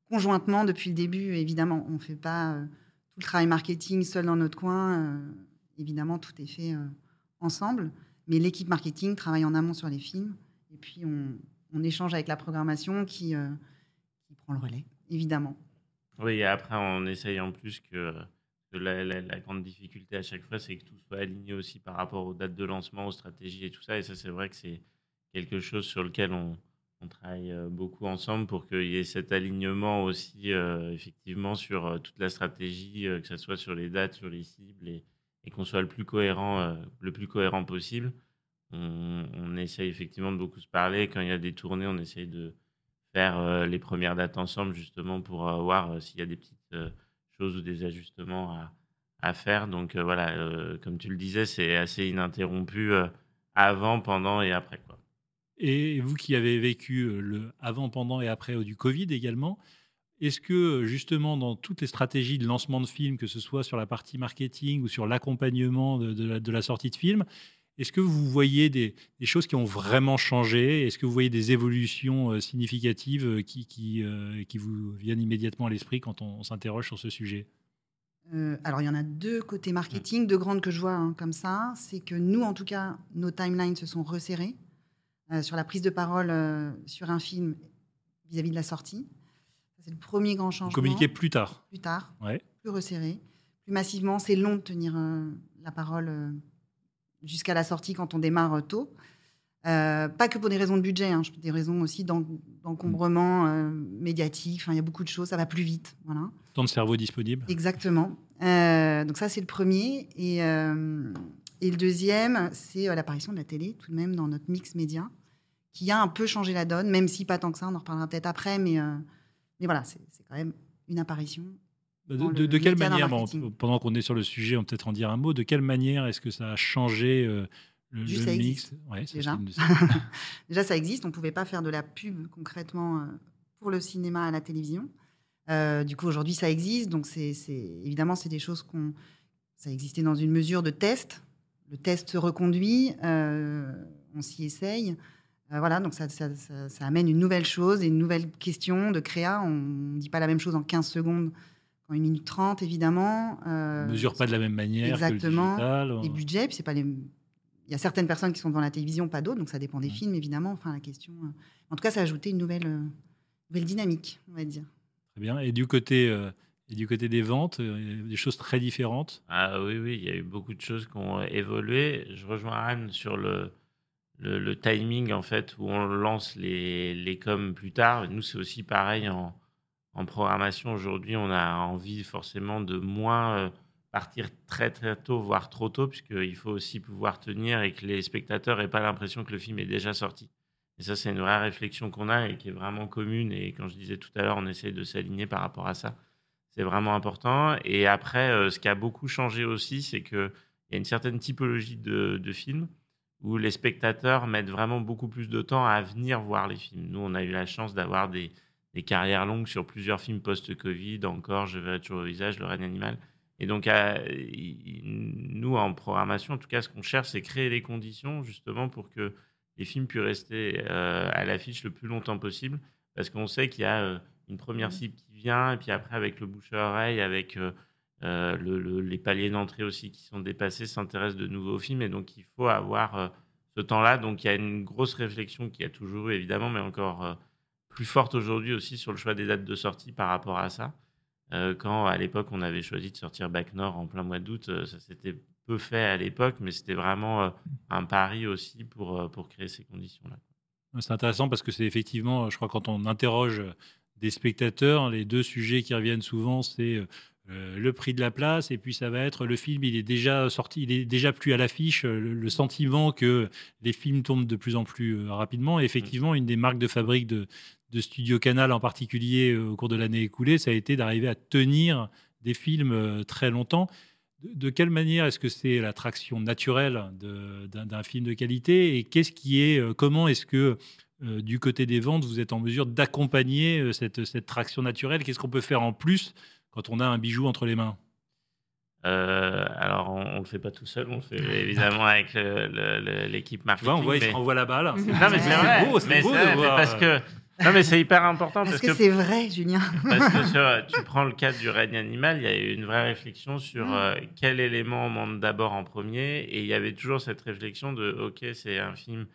Speaker 3: conjointement depuis le début, évidemment. On ne fait pas euh, tout le travail marketing seul dans notre coin. Évidemment, tout est fait euh, ensemble, mais l'équipe marketing travaille en amont sur les films, et puis on, échange avec la programmation qui, euh, qui prend le relais, évidemment.
Speaker 2: Oui, et après, on essaye en plus que, la, grande difficulté à chaque fois, c'est que tout soit aligné aussi par rapport aux dates de lancement, aux stratégies et tout ça. Et ça, c'est vrai que c'est quelque chose sur lequel on, on travaille euh, beaucoup ensemble pour qu'il y ait cet alignement aussi, effectivement, sur toute la stratégie, que ce soit sur les dates, sur les cibles, et qu'on soit le plus cohérent, euh, le plus cohérent possible. On, essaye effectivement de beaucoup se parler. Quand il y a des tournées, on essaye de faire euh, les premières dates ensemble justement pour euh, voir s'il y a des petites choses ou des ajustements à, faire. Donc voilà, comme tu le disais, c'est assez ininterrompu avant, pendant et après.
Speaker 1: Et vous qui avez vécu le avant, pendant et après du Covid également, est-ce que justement dans toutes les stratégies de lancement de films, que ce soit sur la partie marketing ou sur l'accompagnement de, de la, de la sortie de film, est-ce que vous voyez des, des choses qui ont vraiment changé? Est-ce que vous voyez des évolutions euh, significatives euh, qui, qui, euh, qui vous viennent immédiatement à l'esprit quand on, on s'interroge sur ce sujet?
Speaker 3: Euh, alors, il y en a deux côtés marketing, deux grandes que je vois hein, comme ça. C'est que nous, en tout cas, nos timelines se sont resserrées euh, sur la prise de parole sur un film vis-à-vis de la sortie. C'est le premier grand
Speaker 1: Vous
Speaker 3: changement.
Speaker 1: communiquez plus tard.
Speaker 3: plus tard,
Speaker 1: Ouais.
Speaker 3: plus resserré, plus massivement. C'est long de tenir euh, la parole euh, jusqu'à la sortie quand on démarre euh, tôt. Euh, pas que pour des raisons de budget, hein, des raisons aussi d'en- d'encombrement euh, médiatique. Enfin, il y a beaucoup de choses, ça va plus vite. Voilà.
Speaker 1: Temps de cerveau disponible.
Speaker 3: Exactement. Euh, donc ça, c'est le premier. Et, et le deuxième, c'est l'apparition de la télé, tout de même, dans notre mix média, qui a un peu changé la donne, même si pas tant que ça, on en reparlera peut-être après, mais, mais voilà, c'est quand même une apparition.
Speaker 1: De, quelle manière, pendant qu'on est sur le sujet, on peut peut-être en dire un mot, de quelle manière est-ce que ça a changé euh, le,
Speaker 3: Juste,
Speaker 1: le
Speaker 3: ça
Speaker 1: mix
Speaker 3: existe,
Speaker 1: Ouais, ça,
Speaker 3: déjà. Déjà, ça existe. On ne pouvait pas faire de la pub concrètement euh, pour le cinéma à la télévision. Euh, du coup, aujourd'hui, ça existe. Donc, c'est- évidemment, c'est des choses qu'on. Ça existait dans une mesure de test. Le test se reconduit. euh, on s'y essaye. Euh, voilà, donc ça, ça- ça- ça amène une nouvelle chose et une nouvelle question de créa. On ne dit pas la même chose en 15 secondes qu'en 1 minute 30, évidemment. Euh,
Speaker 1: on mesure pas de la même manière
Speaker 3: Exactement.
Speaker 1: que le digital.
Speaker 3: les budgets, puis c'est pas les. Il y a certaines personnes qui sont devant la télévision, pas d'autres, donc ça dépend des
Speaker 1: Ouais.
Speaker 3: films évidemment. Enfin, la question. euh, En tout cas, ça a ajouté une nouvelle, euh, nouvelle dynamique, on va dire.
Speaker 1: Très bien. Et du côté, euh, et du côté des ventes, euh, il y a des choses très différentes?
Speaker 2: Ah oui, oui, il y a eu beaucoup de choses qui ont évolué. Je rejoins Anne sur le, le, timing, en fait, où on lance les, les coms plus tard. Nous, c'est aussi pareil en, en programmation. Aujourd'hui, on a envie forcément de moins euh, partir très, très tôt, voire trop tôt, puisqu'il faut aussi pouvoir tenir et que les spectateurs n'aient pas l'impression que le film est déjà sorti. Et ça, c'est une vraie réflexion qu'on a et qui est vraiment commune. Et quand je disais tout à l'heure, on essaye de s'aligner par rapport à ça. C'est vraiment important. Et après, euh, ce qui a beaucoup changé aussi, c'est qu'il y a une certaine typologie de, de films où les spectateurs mettent vraiment beaucoup plus de temps à venir voir les films. Nous, on a eu la chance d'avoir des, des carrières longues sur plusieurs films post-Covid, encore Je verrai toujours au visage, Le règne animal. Et donc, à- nous, en programmation, en tout cas, ce qu'on cherche, c'est créer les conditions justement pour que les films puissent rester euh, à l'affiche le plus longtemps possible. Parce qu'on sait qu'il y a euh, une première cible qui vient, et puis après, avec le bouche à oreille, avec euh, euh, le- le- les paliers d'entrée aussi qui sont dépassés, s'intéressent de nouveaux films. Et donc, il faut avoir euh, ce temps-là. Donc, il y a une grosse réflexion qui a toujours eu, évidemment, mais encore euh, plus forte aujourd'hui aussi sur le choix des dates de sortie par rapport à ça. Quand à l'époque on avait choisi de sortir Bac Nord en plein mois d'août, ça s'était peu fait à l'époque, mais c'était vraiment un pari aussi pour, pour créer ces conditions-là.
Speaker 1: C'est intéressant parce que c'est effectivement, je crois, quand on interroge des spectateurs, les deux sujets qui reviennent souvent, c'est euh, le prix de la place et puis ça va être le film, il est déjà sorti, il est déjà plus à l'affiche, le, sentiment que les films tombent de plus en plus euh, rapidement. Et effectivement, une des marques de fabrique de, Studio Canal en particulier euh, au cours de l'année écoulée, ça a été d'arriver à tenir des films très longtemps. De, quelle manière est-ce que c'est l'attraction naturelle d'un film de qualité? Et qu'est-ce qui est, comment est-ce que du côté des ventes, vous êtes en mesure d'accompagner cette traction naturelle? Qu'est-ce qu'on peut faire en plus quand on a un bijou entre les mains
Speaker 2: Euh, alors, on ne le fait pas tout seul, on le fait évidemment avec l'équipe
Speaker 1: Tu
Speaker 2: marketing.
Speaker 1: vois, on voit, il
Speaker 2: mais-
Speaker 1: se renvoie la balle.
Speaker 2: Non, mais c'est vrai,
Speaker 1: beau, c'est beau de
Speaker 2: vrai,
Speaker 1: voir.
Speaker 2: parce que non, mais c'est hyper important
Speaker 3: Parce
Speaker 2: parce,
Speaker 3: que, c'est vrai, Julien.
Speaker 2: Parce que sur- tu prends le cas du règne animal, il y a eu une vraie réflexion sur
Speaker 3: Mm.
Speaker 2: euh, quel élément on monte d'abord en premier. Et il y avait toujours cette réflexion de OK, c'est un film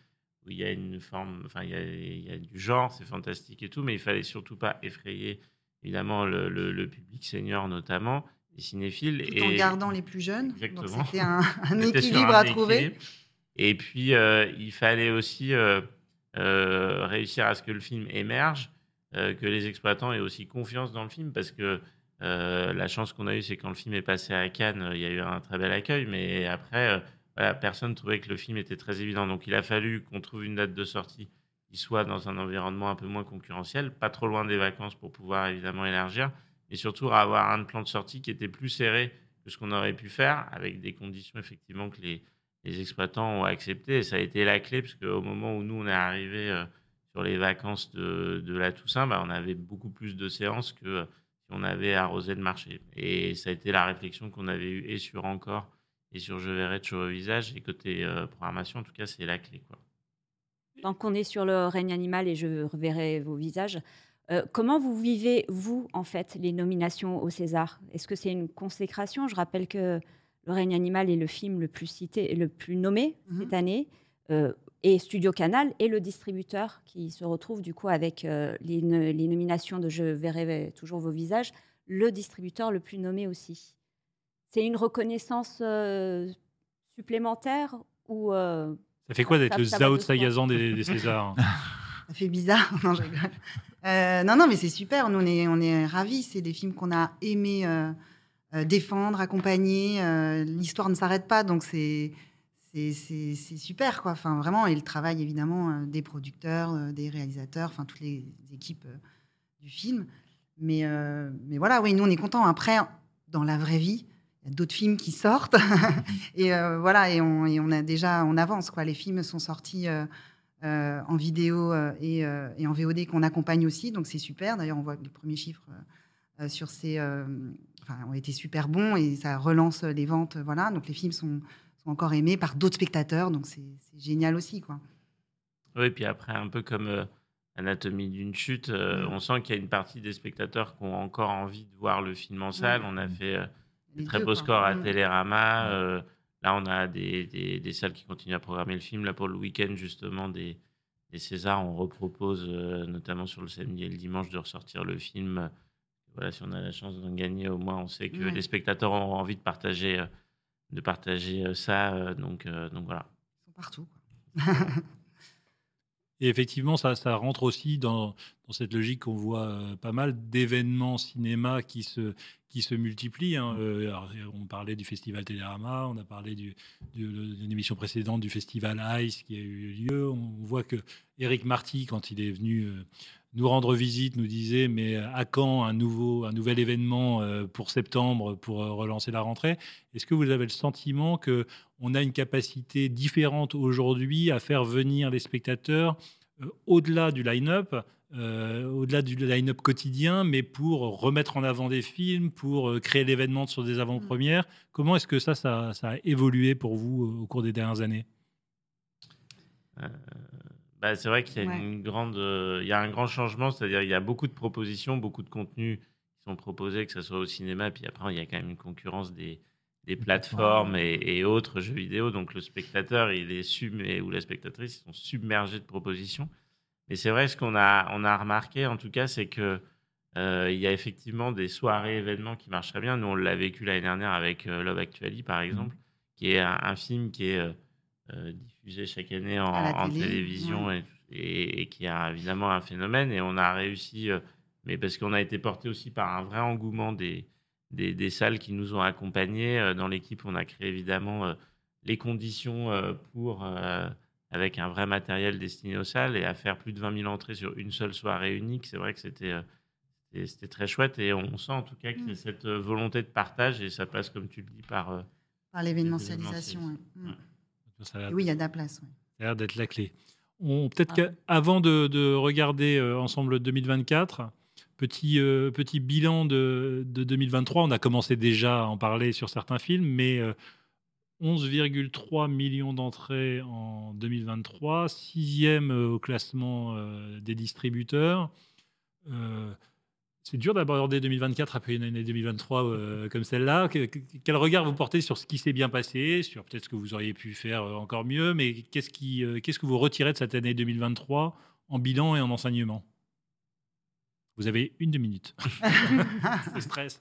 Speaker 2: où il y a une forme, enfin, il y a, il y a du genre, c'est fantastique et tout, mais il fallait surtout pas effrayer, évidemment, le, le- le public senior notamment, les cinéphiles.
Speaker 3: Tout
Speaker 2: et
Speaker 3: en gardant les plus jeunes.
Speaker 2: Exactement.
Speaker 3: C'était un, un équilibre
Speaker 2: un
Speaker 3: à trouver.
Speaker 2: équilibre. Et puis, euh, il fallait aussi euh, euh, réussir à ce que le film émerge, que les exploitants aient aussi confiance dans le film, parce que la chance qu'on a eue, c'est quand le film est passé à Cannes, il y a eu un très bel accueil, mais après, voilà, personne trouvait que le film était très évident. Donc, il a fallu qu'on trouve une date de sortie qui soit dans un environnement un peu moins concurrentiel, pas trop loin des vacances pour pouvoir évidemment élargir, et surtout avoir un plan de sortie qui était plus serré que ce qu'on aurait pu faire, avec des conditions effectivement que les, exploitants ont acceptées. Et ça a été la clé, parce qu'au moment où nous, on est arrivé euh, sur les vacances de, la Toussaint, bah, on avait beaucoup plus de séances que euh, si on avait arrosé le marché. Et ça a été la réflexion qu'on avait eue et sur Encore et sur Je verrai de au visage. Et côté euh, programmation, en tout cas, c'est la clé.
Speaker 4: Tant qu'on est sur le règne animal et je reverrai vos visages, Euh, comment vous vivez, vous, en fait, les nominations au César? Est-ce que c'est une consécration? Je rappelle que Le règne animal est le film le plus cité, le plus nommé
Speaker 3: Mhm.
Speaker 4: cette année. Euh, et Studio Canal est le distributeur qui se retrouve du coup avec euh, les, les nominations de Je verrai toujours vos visages, le distributeur le plus nommé aussi. C'est une reconnaissance supplémentaire ou
Speaker 1: Ça fait quoi d'être le Zao. Sagazan des, des Césars
Speaker 3: Ça fait bizarre. non, je rigole. Euh, non, non, mais c'est super. Nous, on est, on est ravis. C'est des films qu'on a aimé euh, euh, défendre, accompagner. Euh, L'histoire ne s'arrête pas, donc c'est c'est- super, quoi. Enfin, vraiment. Et le travail, évidemment, euh, des producteurs, euh, des réalisateurs, enfin, toutes les équipes euh, du film. Mais, euh, mais voilà, oui, nous, on est contents. Après, dans la vraie vie, d'autres films qui sortent. et euh, voilà, et on, et on a déjà, on avance, quoi. Les films sont sortis. euh, euh, en vidéo et, et en VOD qu'on accompagne aussi. Donc c'est super. D'ailleurs, on voit que les premiers chiffres sur ces, enfin, ont été super bons et ça relance les ventes. Voilà. Donc les films sont, sont encore aimés par d'autres spectateurs. Donc c'est génial aussi. Quoi.
Speaker 2: Oui, puis après, un peu comme Anatomie d'une chute,
Speaker 3: Mm.
Speaker 2: on sent qu'il y a une partie des spectateurs qui ont encore envie de voir le film en salle. On a fait euh,
Speaker 3: Les
Speaker 2: des très beaux scores à. Télérama. euh, là, on a des, des- des salles qui continuent à programmer le film. Là, pour le week-end, justement, des, des Césars, on repropose, euh, notamment sur le samedi et le dimanche, de ressortir le film. Voilà, si on a la chance d'en gagner, au moins, on sait que
Speaker 3: Ouais.
Speaker 2: les spectateurs ont envie de partager, euh, de partager euh, ça. euh, donc, euh, donc voilà.
Speaker 3: Ils sont partout. quoi.
Speaker 1: Et effectivement, ça, ça rentre aussi dans, dans cette logique qu'on voit euh, pas mal d'événements cinéma qui se, qui se multiplient. hein. Euh, on parlait du festival Télérama, on a parlé du, du- d'une émission précédente du festival Ice qui a eu lieu. On voit que Eric Marty, quand il est venu euh, nous rendre visite, nous disait mais à quand un, nouveau, un nouvel événement euh, pour septembre pour relancer la rentrée? Est-ce que vous avez le sentiment que on a une capacité différente aujourd'hui à faire venir les spectateurs au-delà du line-up, euh, au-delà du line-up quotidien, mais pour remettre en avant des films, pour euh, créer l'événement sur des avant-premières. Comment est-ce que ça, ça, ça a évolué pour vous euh, au cours des dernières années?
Speaker 2: Bah, c'est vrai qu'il y a
Speaker 3: Ouais.
Speaker 2: une grande, euh, il y a un grand changement, c'est-à-dire il y a beaucoup de propositions, beaucoup de contenus qui sont proposés, que ce soit au cinéma, puis après il y a quand même une concurrence des, des plateformes et, et autres jeux vidéo, donc le spectateur il est sub ou la spectatrice ils sont submergés de propositions. Mais c'est vrai ce qu'on a, on a remarqué en tout cas, c'est que euh, il y a effectivement des soirées événements qui marchent très bien. Nous on l'a vécu l'année dernière avec euh, Love Actually par exemple, qui est un, un film qui est euh, euh, diffusé chaque année en,
Speaker 3: télé,
Speaker 2: télévision et, et- et qui a évidemment un phénomène. Et on a réussi, mais parce qu'on a été porté aussi par un vrai engouement des, des, des salles qui nous ont accompagnés. Euh, Dans l'équipe, on a créé évidemment euh, les conditions euh, pour, avec un vrai matériel destiné aux salles et à faire plus de 20 000 entrées sur une seule soirée unique. C'est vrai que c'était. très chouette et on sent en tout cas qu'il y a
Speaker 3: Mm.
Speaker 2: cette volonté de partage et ça passe, comme tu le dis, par,
Speaker 3: Par l'événementialisation. Ouais. Mm. Oui, il y a de la place. ouais.
Speaker 1: ça a l'air d'être la clé. On, peut-être
Speaker 4: Ah.
Speaker 1: qu'avant de, de regarder ensemble 2024, petit, euh, petit bilan de, de 2023, on a commencé déjà à en parler sur certains films, mais euh, 11,3 millions d'entrées en 2023, sixième euh, au classement euh, des distributeurs. Euh, c'est dur d'aborder 2024 après une année 2023 euh, comme celle-là. Que- que- Quel regard vous portez sur ce qui s'est bien passé, sur peut-être ce que vous auriez pu faire euh, encore mieux, mais qu'est-ce euh, qu'est-ce que vous retirez de cette année 2023 en bilan et en enseignement? Vous avez une deux minutes. C'est stress.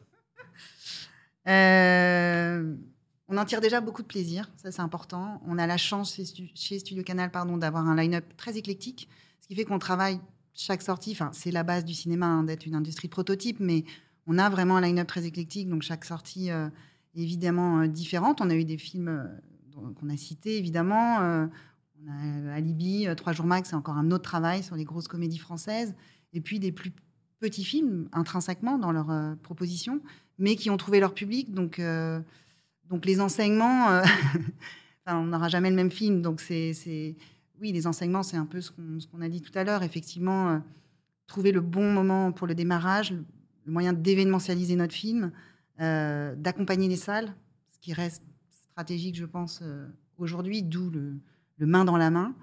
Speaker 3: Euh, on en tire déjà beaucoup de plaisir, ça c'est important. On a la chance chez, Stu- chez Studio Canal pardon, d'avoir un line-up très éclectique, ce qui fait qu'on travaille chaque sortie. Enfin, c'est la base du cinéma hein, d'être une industrie de prototype, mais on a vraiment un line-up très éclectique, donc chaque sortie euh, évidemment euh, différente. On a eu des films euh, qu'on a cités évidemment. on a Alibi, Trois jours max, c'est encore un autre travail sur les grosses comédies françaises, et puis des plus petits films intrinsèquement dans leur euh, proposition mais qui ont trouvé leur public. Donc, euh, donc les enseignements, euh, on n'aura jamais le même film. Donc, c'est, oui, les enseignements, c'est un peu ce qu'on, a dit tout à l'heure. Effectivement, trouver le bon moment pour le démarrage, le, moyen d'événementialiser notre film, d'accompagner les salles, ce qui reste stratégique, je pense, aujourd'hui, d'où le, le main dans la main.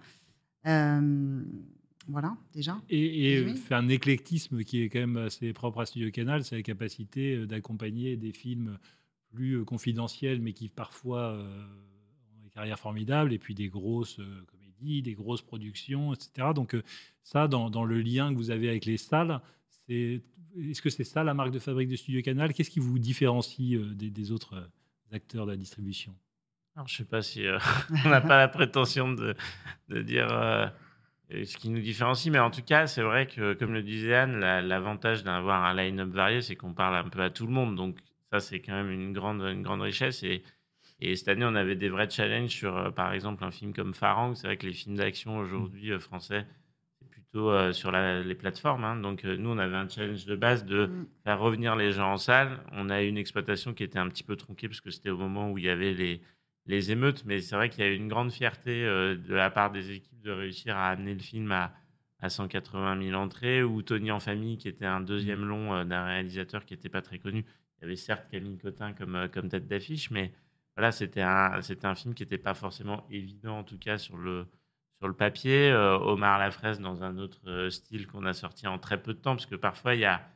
Speaker 3: Euh, Voilà, déjà.
Speaker 1: Et, et
Speaker 3: Oui.
Speaker 1: fait un éclectisme qui est quand même assez propre à Studio Canal, c'est la capacité euh, d'accompagner des films plus euh, confidentiels, mais qui parfois euh, ont des carrières formidables, et puis des grosses euh, comédies, des grosses productions, etc. Donc euh, ça, dans, dans le lien que vous avez avec les salles, c'est est-ce que c'est ça la marque de fabrique de Studio Canal? Qu'est-ce qui vous différencie euh, des, des autres euh, acteurs de la distribution?
Speaker 2: Alors, je sais pas si euh, on n'a pas la prétention de, de dire euh, ce qui nous différencie, mais en tout cas, c'est vrai que, comme le disait Anne, la- l'avantage d'avoir un line-up varié, c'est qu'on parle un peu à tout le monde. Donc, ça, c'est quand même une grande, une grande richesse. Et, et cette année, on avait des vrais challenges sur, euh, par exemple, un film comme Farang. C'est vrai que les films d'action aujourd'hui euh, français, c'est plutôt euh, sur la- les plateformes. hein. Donc, euh, nous, on avait un challenge de base de
Speaker 3: Mm.
Speaker 2: faire revenir les gens en salle. On a eu une exploitation qui était un petit peu tronquée parce que c'était au moment où il y avait les, les émeutes, mais c'est vrai qu'il y a eu une grande fierté euh, de la part des équipes de réussir à amener le film à, à 180 000 entrées, ou Tony en famille, qui était un deuxième long euh, d'un réalisateur qui n'était pas très connu. Il y avait certes Camille Cotin comme, euh, comme tête d'affiche, mais voilà, c'était un, c'était un film qui n'était pas forcément évident, en tout cas sur le, sur le papier. Omar Lafraise dans un autre style qu'on a sorti en très peu de temps, parce que parfois il y a,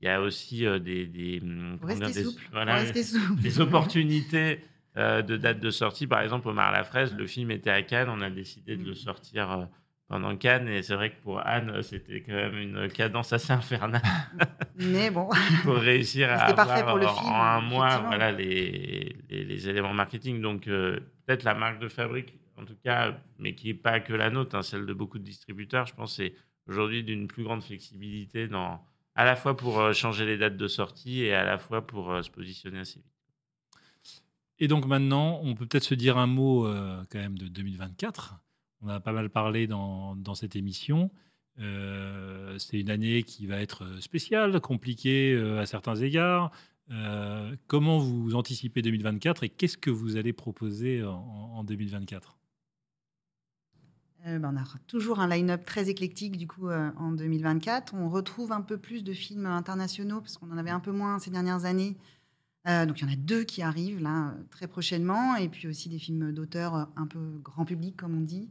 Speaker 2: il y a aussi des, des, dire, voilà, des opportunités euh, de date de sortie. Par exemple, Omar Lafraise, le film était à Cannes, on a décidé de le sortir euh, pendant Cannes, et c'est vrai que pour Anne, euh, c'était quand même une cadence assez infernale
Speaker 3: Mais bon,
Speaker 2: pour réussir à avoir
Speaker 3: pour le
Speaker 2: en-
Speaker 3: film,
Speaker 2: un mois voilà, les, les, les éléments marketing. Donc, euh, peut-être la marque de fabrique, en tout cas, mais qui n'est pas que la nôtre, hein, celle de beaucoup de distributeurs, je pense, c'est aujourd'hui d'une plus grande flexibilité dans, à la fois pour euh, changer les dates de sortie et à la fois pour euh, se positionner assez vite.
Speaker 1: Et donc maintenant, on peut peut-être se dire un mot euh, quand même de 2024. On a pas mal parlé dans, cette émission. Euh, c'est une année qui va être spéciale, compliquée euh, à certains égards. Euh, comment vous anticipez 2024 et qu'est-ce que vous allez proposer en, en 2024
Speaker 3: Euh, ben, on a toujours un line-up très éclectique du coup euh, en 2024. On retrouve un peu plus de films internationaux parce qu'on en avait un peu moins ces dernières années. Euh, donc il y en a deux qui arrivent là euh, très prochainement et puis aussi des films d'auteur euh, un peu grand public comme on dit.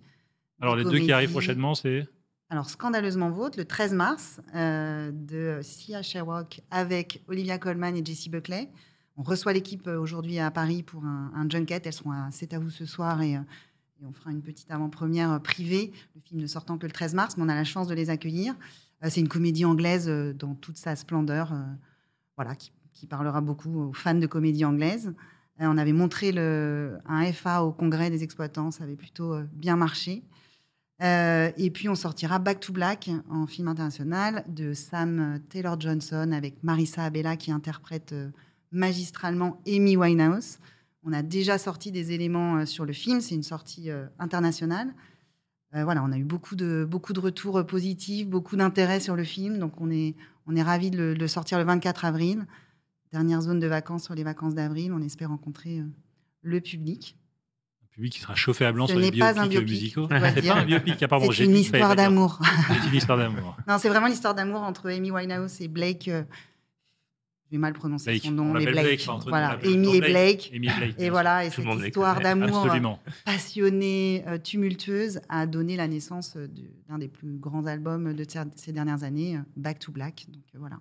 Speaker 1: Alors les deux qui arrivent prochainement, c'est
Speaker 3: Alors Scandaleusement Vôtre le 13 mars euh, de Sia Sherrock avec Olivia Colman et Jessie Buckley. On reçoit l'équipe aujourd'hui à Paris pour un, un junket. Elles seront à C'est à vous ce soir et, et on fera une petite avant-première privée. Le film ne sortant que le 13 mars, mais on a la chance de les accueillir. C'est une comédie anglaise dans toute sa splendeur, euh, voilà, qui, qui parlera beaucoup aux fans de comédie anglaise. Euh, on avait montré un FA au congrès des exploitants, ça avait plutôt euh, bien marché. Euh, et puis on sortira Back to Black en film international de Sam Taylor Johnson avec Marissa Abella qui interprète magistralement Amy Winehouse. On a déjà sorti des éléments sur le film, c'est une sortie internationale. Voilà, on a eu beaucoup de, beaucoup de retours positifs, beaucoup d'intérêt sur le film, donc on est, on est ravis de le sortir le 24 avril. Dernière zone de vacances sur les vacances d'avril, on espère rencontrer euh, le public.
Speaker 1: un public qui sera chauffé à blanc
Speaker 3: Ce
Speaker 1: sur les
Speaker 3: n'est pas
Speaker 1: biopics
Speaker 3: un biopic,
Speaker 1: musicaux. C'est pas un biopic, pardon, j'ai
Speaker 3: c'est une
Speaker 1: dit-
Speaker 3: histoire d'amour.
Speaker 1: C'est une histoire d'amour.
Speaker 3: Non, c'est vraiment l'histoire d'amour entre Amy Winehouse et Blake. euh, je vais mal prononcer
Speaker 1: Blake.
Speaker 3: son nom,
Speaker 1: On
Speaker 3: mais Blake.
Speaker 1: Blake, enfin, entre nous, on
Speaker 3: voilà, Amy et Blake.
Speaker 1: Amy Blake,
Speaker 3: Et voilà, et
Speaker 2: Tout le
Speaker 3: cette histoire d'amour euh, passionnée, euh, tumultueuse, a donné la naissance euh, d'un des plus grands albums de ces- dernières années, euh, Back to Black. Donc euh, voilà.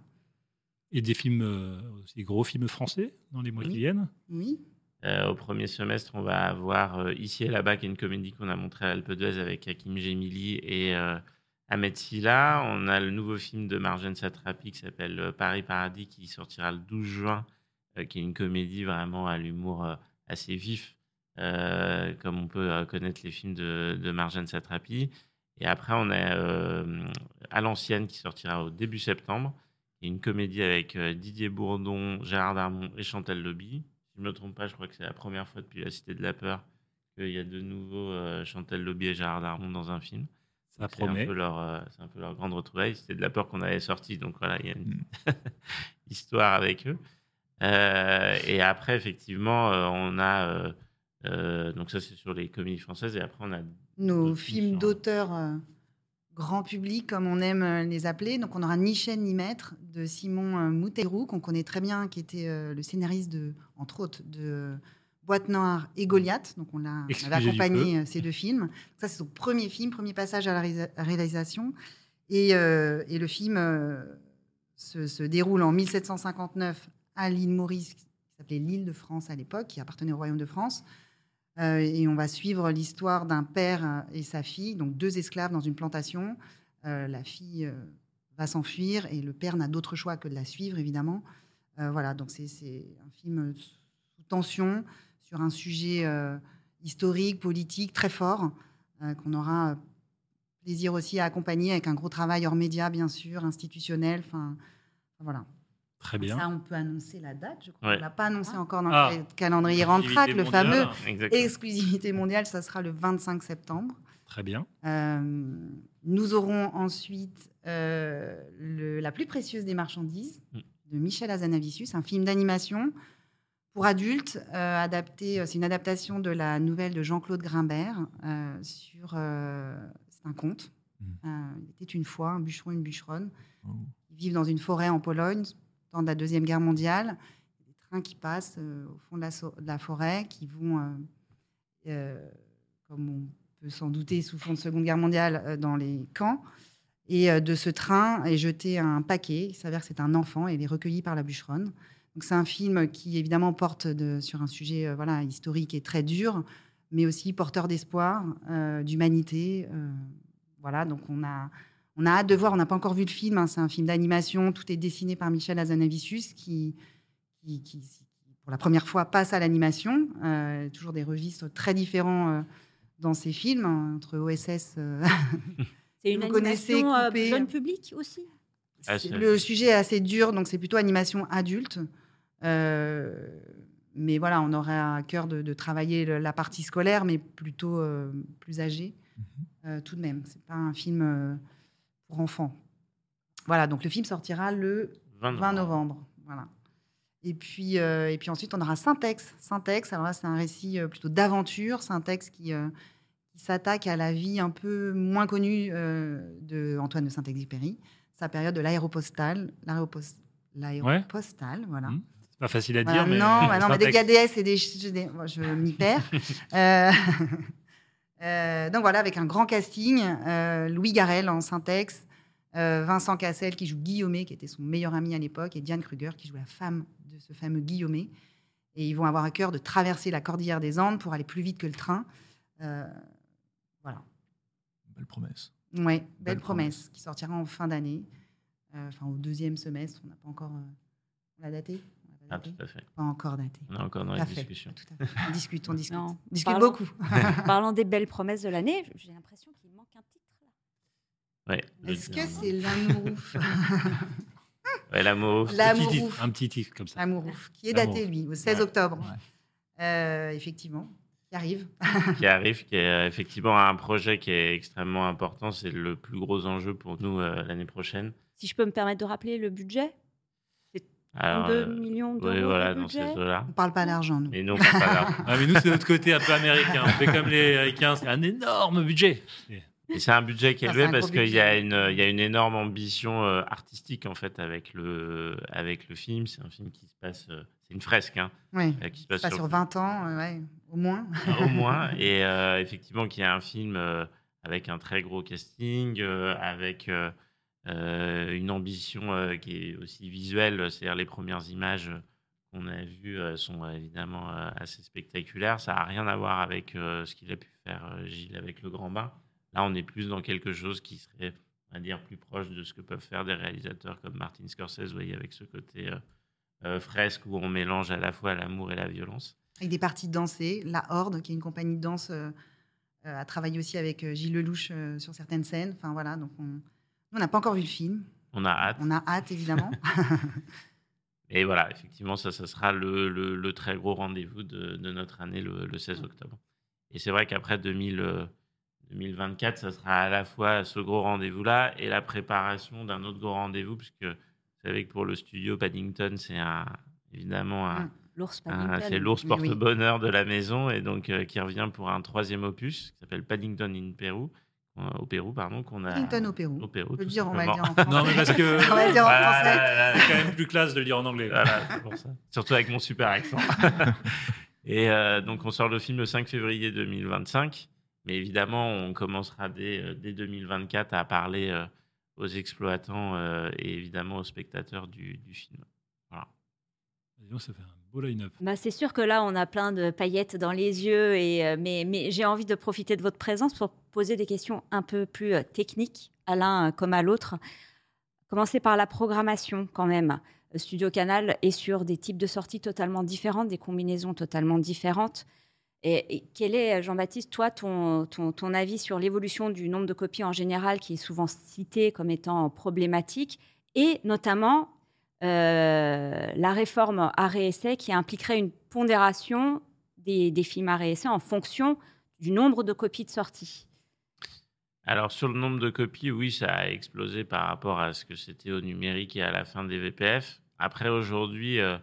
Speaker 1: Et des films, euh, des gros films français dans les mois
Speaker 3: Oui.
Speaker 1: qui viennent.
Speaker 3: Oui.
Speaker 2: Euh, au premier semestre, on va avoir euh, Ici et là-bas, qui est une comédie qu'on a montrée à l'Alpe d'Huez avec Hakim Gemili et euh, Ahmed Silla. On a le nouveau film de Marjane Satrapi qui s'appelle euh, Paris Paradis qui sortira le 12 juin, euh, qui est une comédie vraiment à l'humour euh, assez vif, euh, comme on peut euh, connaître les films de, de Marjane Satrapi. Et après, on a euh, À l'ancienne qui sortira au début septembre, qui est une comédie avec euh, Didier Bourdon, Gérard Darmon et Chantal Lobby. Si je ne me trompe pas, je crois que c'est la première fois depuis La Cité de la Peur qu'il y a de nouveau euh, Chantal Lobby et Gérard Darmon dans un film.
Speaker 1: Ça
Speaker 2: C'est un,
Speaker 1: promet.
Speaker 2: peu leur, euh, c'est un peu leur grande retrouvaille. C'était de la peur qu'on avait sorti, donc voilà, il y a une
Speaker 5: Mm.
Speaker 2: histoire avec eux. Euh, et après, effectivement, euh, on a. euh, euh, donc, ça, c'est sur les comédies françaises. Et après, on a.
Speaker 3: Nos films
Speaker 2: films,
Speaker 3: d'auteur euh, grand public, comme on aime euh, les appeler. Donc, on aura Ni chaîne ni maître de Simon euh, Mouteirou, qu'on connaît très bien, qui était euh, le scénariste, de, entre autres, de Boîte Noire et Goliath. Donc on, l'a, accompagné ces deux films. Ça, c'est son premier film, premier passage à la réalisa- réalisation. Et, euh, et le film euh, se, se déroule en 1759 à l'île Maurice, qui s'appelait l'île de France à l'époque, qui appartenait au royaume de France. Euh, et on va suivre l'histoire d'un père et sa fille, donc deux esclaves dans une plantation. Euh, la fille euh, va s'enfuir et le père n'a d'autre choix que de la suivre, évidemment. Euh, voilà, donc c'est, un film sous tension sur un sujet euh, historique, politique très fort, euh, qu'on aura euh, plaisir aussi à accompagner avec un gros travail hors média, bien sûr, institutionnel. Enfin, voilà.
Speaker 1: Très bien.
Speaker 3: Ça, on peut annoncer la date, je crois.
Speaker 2: Ouais.
Speaker 3: On ne l'a pas annoncé encore dans
Speaker 1: Ah.
Speaker 3: le calendrier Rantrack, le fameux
Speaker 1: mondiale.
Speaker 2: Exactement.
Speaker 3: exclusivité mondiale, ça sera le 25 septembre.
Speaker 1: Très bien.
Speaker 3: Euh, nous aurons ensuite euh, le- La plus précieuse des marchandises
Speaker 2: Mm.
Speaker 3: de Michel Hazanavicius, un film d'animation pour adultes, euh, adapté, c'est une adaptation de la nouvelle de Jean-Claude Grimbert euh, sur. euh, c'est un conte.
Speaker 5: Mm.
Speaker 3: Euh, il était une fois un bûcheron, une bûcheronne.
Speaker 5: Oh.
Speaker 3: Ils vivent dans une forêt en Pologne, temps de la Deuxième Guerre mondiale. Des trains qui passent euh, au fond de la, forêt, qui vont, euh, euh, comme on peut s'en douter, sous fond de Seconde Guerre mondiale, dans les camps. Et de ce train est jeté un paquet. Il s'avère que c'est un enfant et il est recueilli par la bûcheronne. Donc c'est un film qui évidemment porte sur un sujet voilà, historique et très dur, mais aussi porteur d'espoir, d'humanité. voilà, donc on a, on a hâte de voir. On n'a pas encore vu le film. hein, c'est un film d'animation. Tout est dessiné par Michel Hazanavicius qui, qui, qui- qui, pour la première fois, passe à l'animation. Euh, toujours des registres très différents euh, dans ses films, hein, entre OSS. euh,
Speaker 4: C'est une
Speaker 3: Vous connaissez
Speaker 4: animation euh, jeune public aussi?
Speaker 2: Ah,
Speaker 3: le sujet est assez dur, donc c'est plutôt animation adulte. Euh, mais voilà, on aurait à cœur de, de travailler le- la partie scolaire, mais plutôt euh, plus âgée,
Speaker 5: Mhm.
Speaker 3: euh, tout de même. C'est pas un film euh, pour enfants. Voilà, donc le film sortira le
Speaker 2: 20
Speaker 3: 20 novembre. Voilà. Et puis, euh, et puis ensuite, on aura Syntex. Syntex, alors là, c'est un récit euh, plutôt d'aventure. Syntex qui, euh, qui s'attaque à la vie un peu moins connue euh, de Antoine de Saint-Exupéry, sa période de l'aéropostale. L'aéropos- L'aéropostale, voilà.
Speaker 1: Mhm. C'est pas facile à
Speaker 3: Voilà,
Speaker 1: dire, mais.
Speaker 3: non, non, mais des. GDS et des. Je m'y perds. Euh, donc voilà, avec un grand casting euh, Louis Garrel en syntaxe, euh, Vincent Cassel qui joue Guillaumet, qui était son meilleur ami à l'époque, et Diane Kruger qui joue la femme de ce fameux Guillaumet. Et ils vont avoir à cœur de traverser la cordillère des Andes pour aller plus vite que le train. Euh, voilà.
Speaker 5: Belle promesse.
Speaker 3: Ouais, belle,
Speaker 5: Belle
Speaker 3: promesse,
Speaker 5: promesse.
Speaker 3: qui sortira en fin d'année, Euh, enfin au deuxième semestre. On n'a pas encore. euh, l'a daté On l'a pas
Speaker 2: Ah,
Speaker 3: daté
Speaker 2: tout à fait.
Speaker 3: Pas encore daté.
Speaker 2: On est encore dans
Speaker 3: tout à fait. On discute, on discute.
Speaker 4: Non.
Speaker 3: On discute
Speaker 4: Parlons-
Speaker 3: beaucoup.
Speaker 4: Parlant des belles promesses de l'année, j'ai l'impression qu'il manque un titre.
Speaker 2: Ouais,
Speaker 3: Est-ce que c'est l'amourouf
Speaker 2: Ouais, l'amour.
Speaker 1: Titre, un petit titre comme ça.
Speaker 3: L'amourouf, qui est
Speaker 1: L'amour.
Speaker 3: daté, lui, au 16
Speaker 2: Ouais.
Speaker 3: octobre.
Speaker 5: Ouais.
Speaker 3: Euh, effectivement, qui arrive.
Speaker 2: qui arrive, qui est euh, effectivement un projet qui est extrêmement important. C'est le plus gros enjeu pour nous euh, l'année prochaine.
Speaker 4: Si je peux me permettre de rappeler le budget,
Speaker 2: Alors,
Speaker 4: 2
Speaker 2: euh,
Speaker 4: millions d'euros.
Speaker 2: oui, voilà,
Speaker 4: de
Speaker 2: dans ces
Speaker 4: budget.
Speaker 2: eaux-là.
Speaker 3: On parle pas d'argent, nous.
Speaker 2: Et nous, on parle pas d'argent.
Speaker 1: Ah, mais nous, c'est notre côté un peu américain. On fait comme les Américains, c'est un énorme budget.
Speaker 2: Et c'est un budget qui est
Speaker 3: Ah,
Speaker 2: élevé parce qu'il y, a
Speaker 3: budget.
Speaker 2: une- il y a une énorme ambition euh, artistique en fait avec le, avec le film. C'est un film qui se passe, euh, c'est une fresque hein,
Speaker 3: Oui.
Speaker 2: euh, qui se passe
Speaker 3: Pas
Speaker 2: sur,
Speaker 3: sur 20 ans, euh, ouais, au moins.
Speaker 2: au moins. Et euh, effectivement, qui est un film euh, avec un très gros casting, euh, avec une ambition euh, qui est aussi visuelle. C'est-à-dire les premières images qu'on a vues euh, sont euh, évidemment euh, assez spectaculaires. Ça n'a rien à voir avec euh, ce qu'il a pu faire euh, Gilles avec Le Grand Bain. Là, on est plus dans quelque chose qui serait, on va dire, plus proche de ce que peuvent faire des réalisateurs comme Martin Scorsese, vous voyez, avec ce côté euh, euh, fresque où on mélange à la fois l'amour et la violence.
Speaker 3: Avec des parties dansées. La Horde, qui est une compagnie de danse, euh, euh, a travaillé aussi avec euh, Gilles Lelouch euh, sur certaines scènes. Enfin voilà, donc on on n'a pas encore vu le film.
Speaker 2: On a hâte.
Speaker 3: On a hâte, évidemment.
Speaker 2: Et voilà, effectivement, ça, ça sera le, le- le très gros rendez-vous de, de notre année, le, le 16 octobre. Et c'est vrai qu'après 2000, euh, 2024, ça sera à la fois ce gros rendez-vous-là et la préparation d'un autre gros rendez-vous, puisque vous savez que pour le studio Paddington, c'est un, évidemment un.
Speaker 4: L'ours
Speaker 2: un-
Speaker 4: Paddington.
Speaker 2: c'est l'ours
Speaker 3: oui.
Speaker 2: porte-bonheur de la maison, et donc euh, qui revient pour un troisième opus qui s'appelle Paddington in Pérou, au Pérou, pardon, qu'on a
Speaker 3: Paddington au Pérou.
Speaker 2: au Pérou,
Speaker 3: On peut dire, on va le dire en français.
Speaker 1: Non, mais parce que
Speaker 3: on va le dire en
Speaker 2: Voilà,
Speaker 3: français.
Speaker 2: là, là, là.
Speaker 1: c'est quand même plus classe de le dire en anglais.
Speaker 2: Voilà, c'est pour ça. Surtout avec mon super accent. Et donc, on sort le film le 5 février 2025. Mais évidemment, on commencera dès, dès 2024 à parler aux exploitants et évidemment aux spectateurs du, du film. Voilà.
Speaker 1: ça fait un beau.
Speaker 4: Bah, c'est sûr que là, on a plein de paillettes dans les yeux, et, mais, mais j'ai envie de profiter de votre présence pour poser des questions un peu plus techniques, à l'un comme à l'autre. Commencer par la programmation quand même. Studio Canal est sur des types de sorties totalement différentes, des combinaisons totalement différentes. Et, quel est, Jean-Baptiste, toi, ton, ton, avis sur l'évolution du nombre de copies en général, qui est souvent cité comme étant problématique, et notamment euh, la réforme arrêt-essai qui impliquerait une pondération des, films arrêt-essai en fonction du nombre de copies de sortie
Speaker 2: alors sur le nombre de copies, oui, ça a explosé par rapport à ce que c'était au numérique et à la fin des VPF. Après aujourd'hui, euh,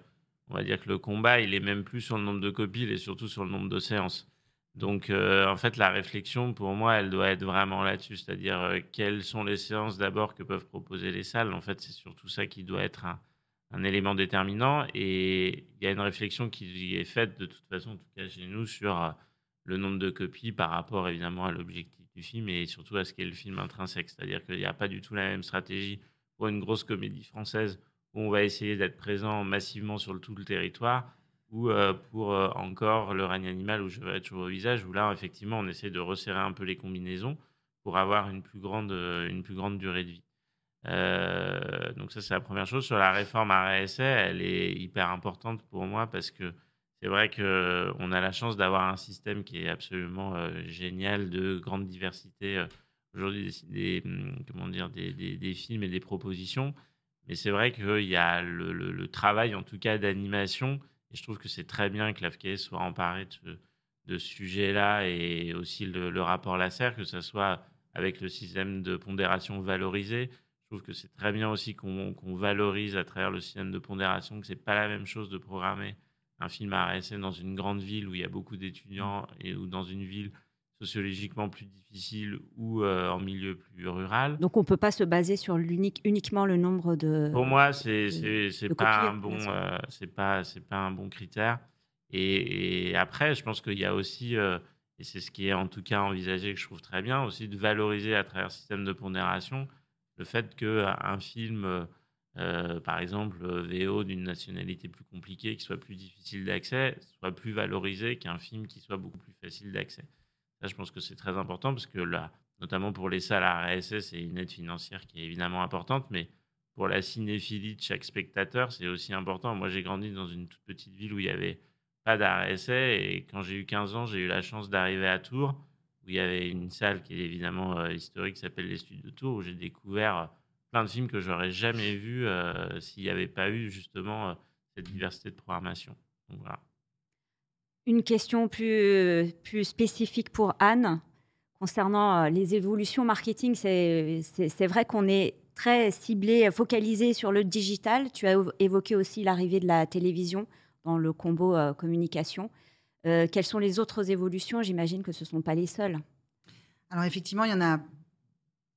Speaker 2: on va dire que le combat, il est même plus sur le nombre de copies, il est surtout sur le nombre de séances. Donc euh, en fait, la réflexion pour moi, elle doit être vraiment là-dessus, c'est-à-dire euh, quelles sont les séances d'abord que peuvent proposer les salles. En fait, c'est surtout ça qui doit être un, un élément déterminant. Et il y a une réflexion qui est faite de toute façon, en tout cas chez nous, sur le nombre de copies par rapport évidemment à l'objectif du film et surtout à ce qu'est le film intrinsèque. C'est-à-dire qu'il n'y a pas du tout la même stratégie pour une grosse comédie française où on va essayer d'être présent massivement sur tout le territoire ou euh, pour euh, encore le règne animal où je vais être au visage, où là, effectivement, on essaie de resserrer un peu les combinaisons pour avoir une plus grande, euh, une plus grande durée de vie. donc ça, c'est la première chose. Sur la réforme RSA, elle est hyper importante pour moi parce que c'est vrai qu'on a la chance d'avoir un système qui est absolument génial, de grande diversité aujourd'hui des, mmh, comment dire, des, films et des propositions. Mais c'est vrai qu'il y a le, travail, en tout cas, d'animation. Je trouve que c'est très bien que l'AFK soit emparé de, ce sujet-là et aussi le, rapport Lasser, que ce soit avec le système de pondération valorisé. Je trouve que c'est très bien aussi qu'on valorise à travers le système de pondération, que ce n'est pas la même chose de programmer un film à RSN dans une grande ville où il y a beaucoup d'étudiants et ou dans une ville sociologiquement plus difficile ou euh, en milieu plus rural.
Speaker 4: Donc on ne peut pas se baser sur l'unique uniquement le nombre de.
Speaker 2: Pour moi, c'est c'est pas un bon euh, pas pas un bon critère. Et, après, je pense qu'il y a aussi euh, et c'est ce qui est en tout cas envisagé que je trouve très bien aussi de valoriser à travers le système de pondération le fait que un film euh, par exemple, euh, VO d'une nationalité plus compliquée, qui soit plus difficile d'accès, soit plus valorisé qu'un film qui soit beaucoup plus facile d'accès. Ça, je pense que c'est très important parce que là, notamment pour les salles à RSS, c'est une aide financière qui est évidemment importante, mais pour la cinéphilie de chaque spectateur, c'est aussi important. Moi, j'ai grandi dans une toute petite ville où il n'y avait pas d'RSS et quand j'ai eu 15 ans, j'ai eu la chance d'arriver à Tours où il y avait une salle qui est évidemment euh, historique qui s'appelle les Studios de Tours où j'ai découvert plein de films que j'aurais jamais vus euh, s'il n'y avait pas eu justement euh, cette diversité de programmation.
Speaker 4: Une question plus, plus spécifique pour Anne concernant euh, les évolutions marketing. C'est vrai qu'on est très ciblé, focalisé sur le digital. Tu as évoqué aussi l'arrivée de la télévision dans le combo communication. quelles sont les autres évolutions? J'imagine que ce ne sont pas les seules.
Speaker 3: Alors effectivement, il y en a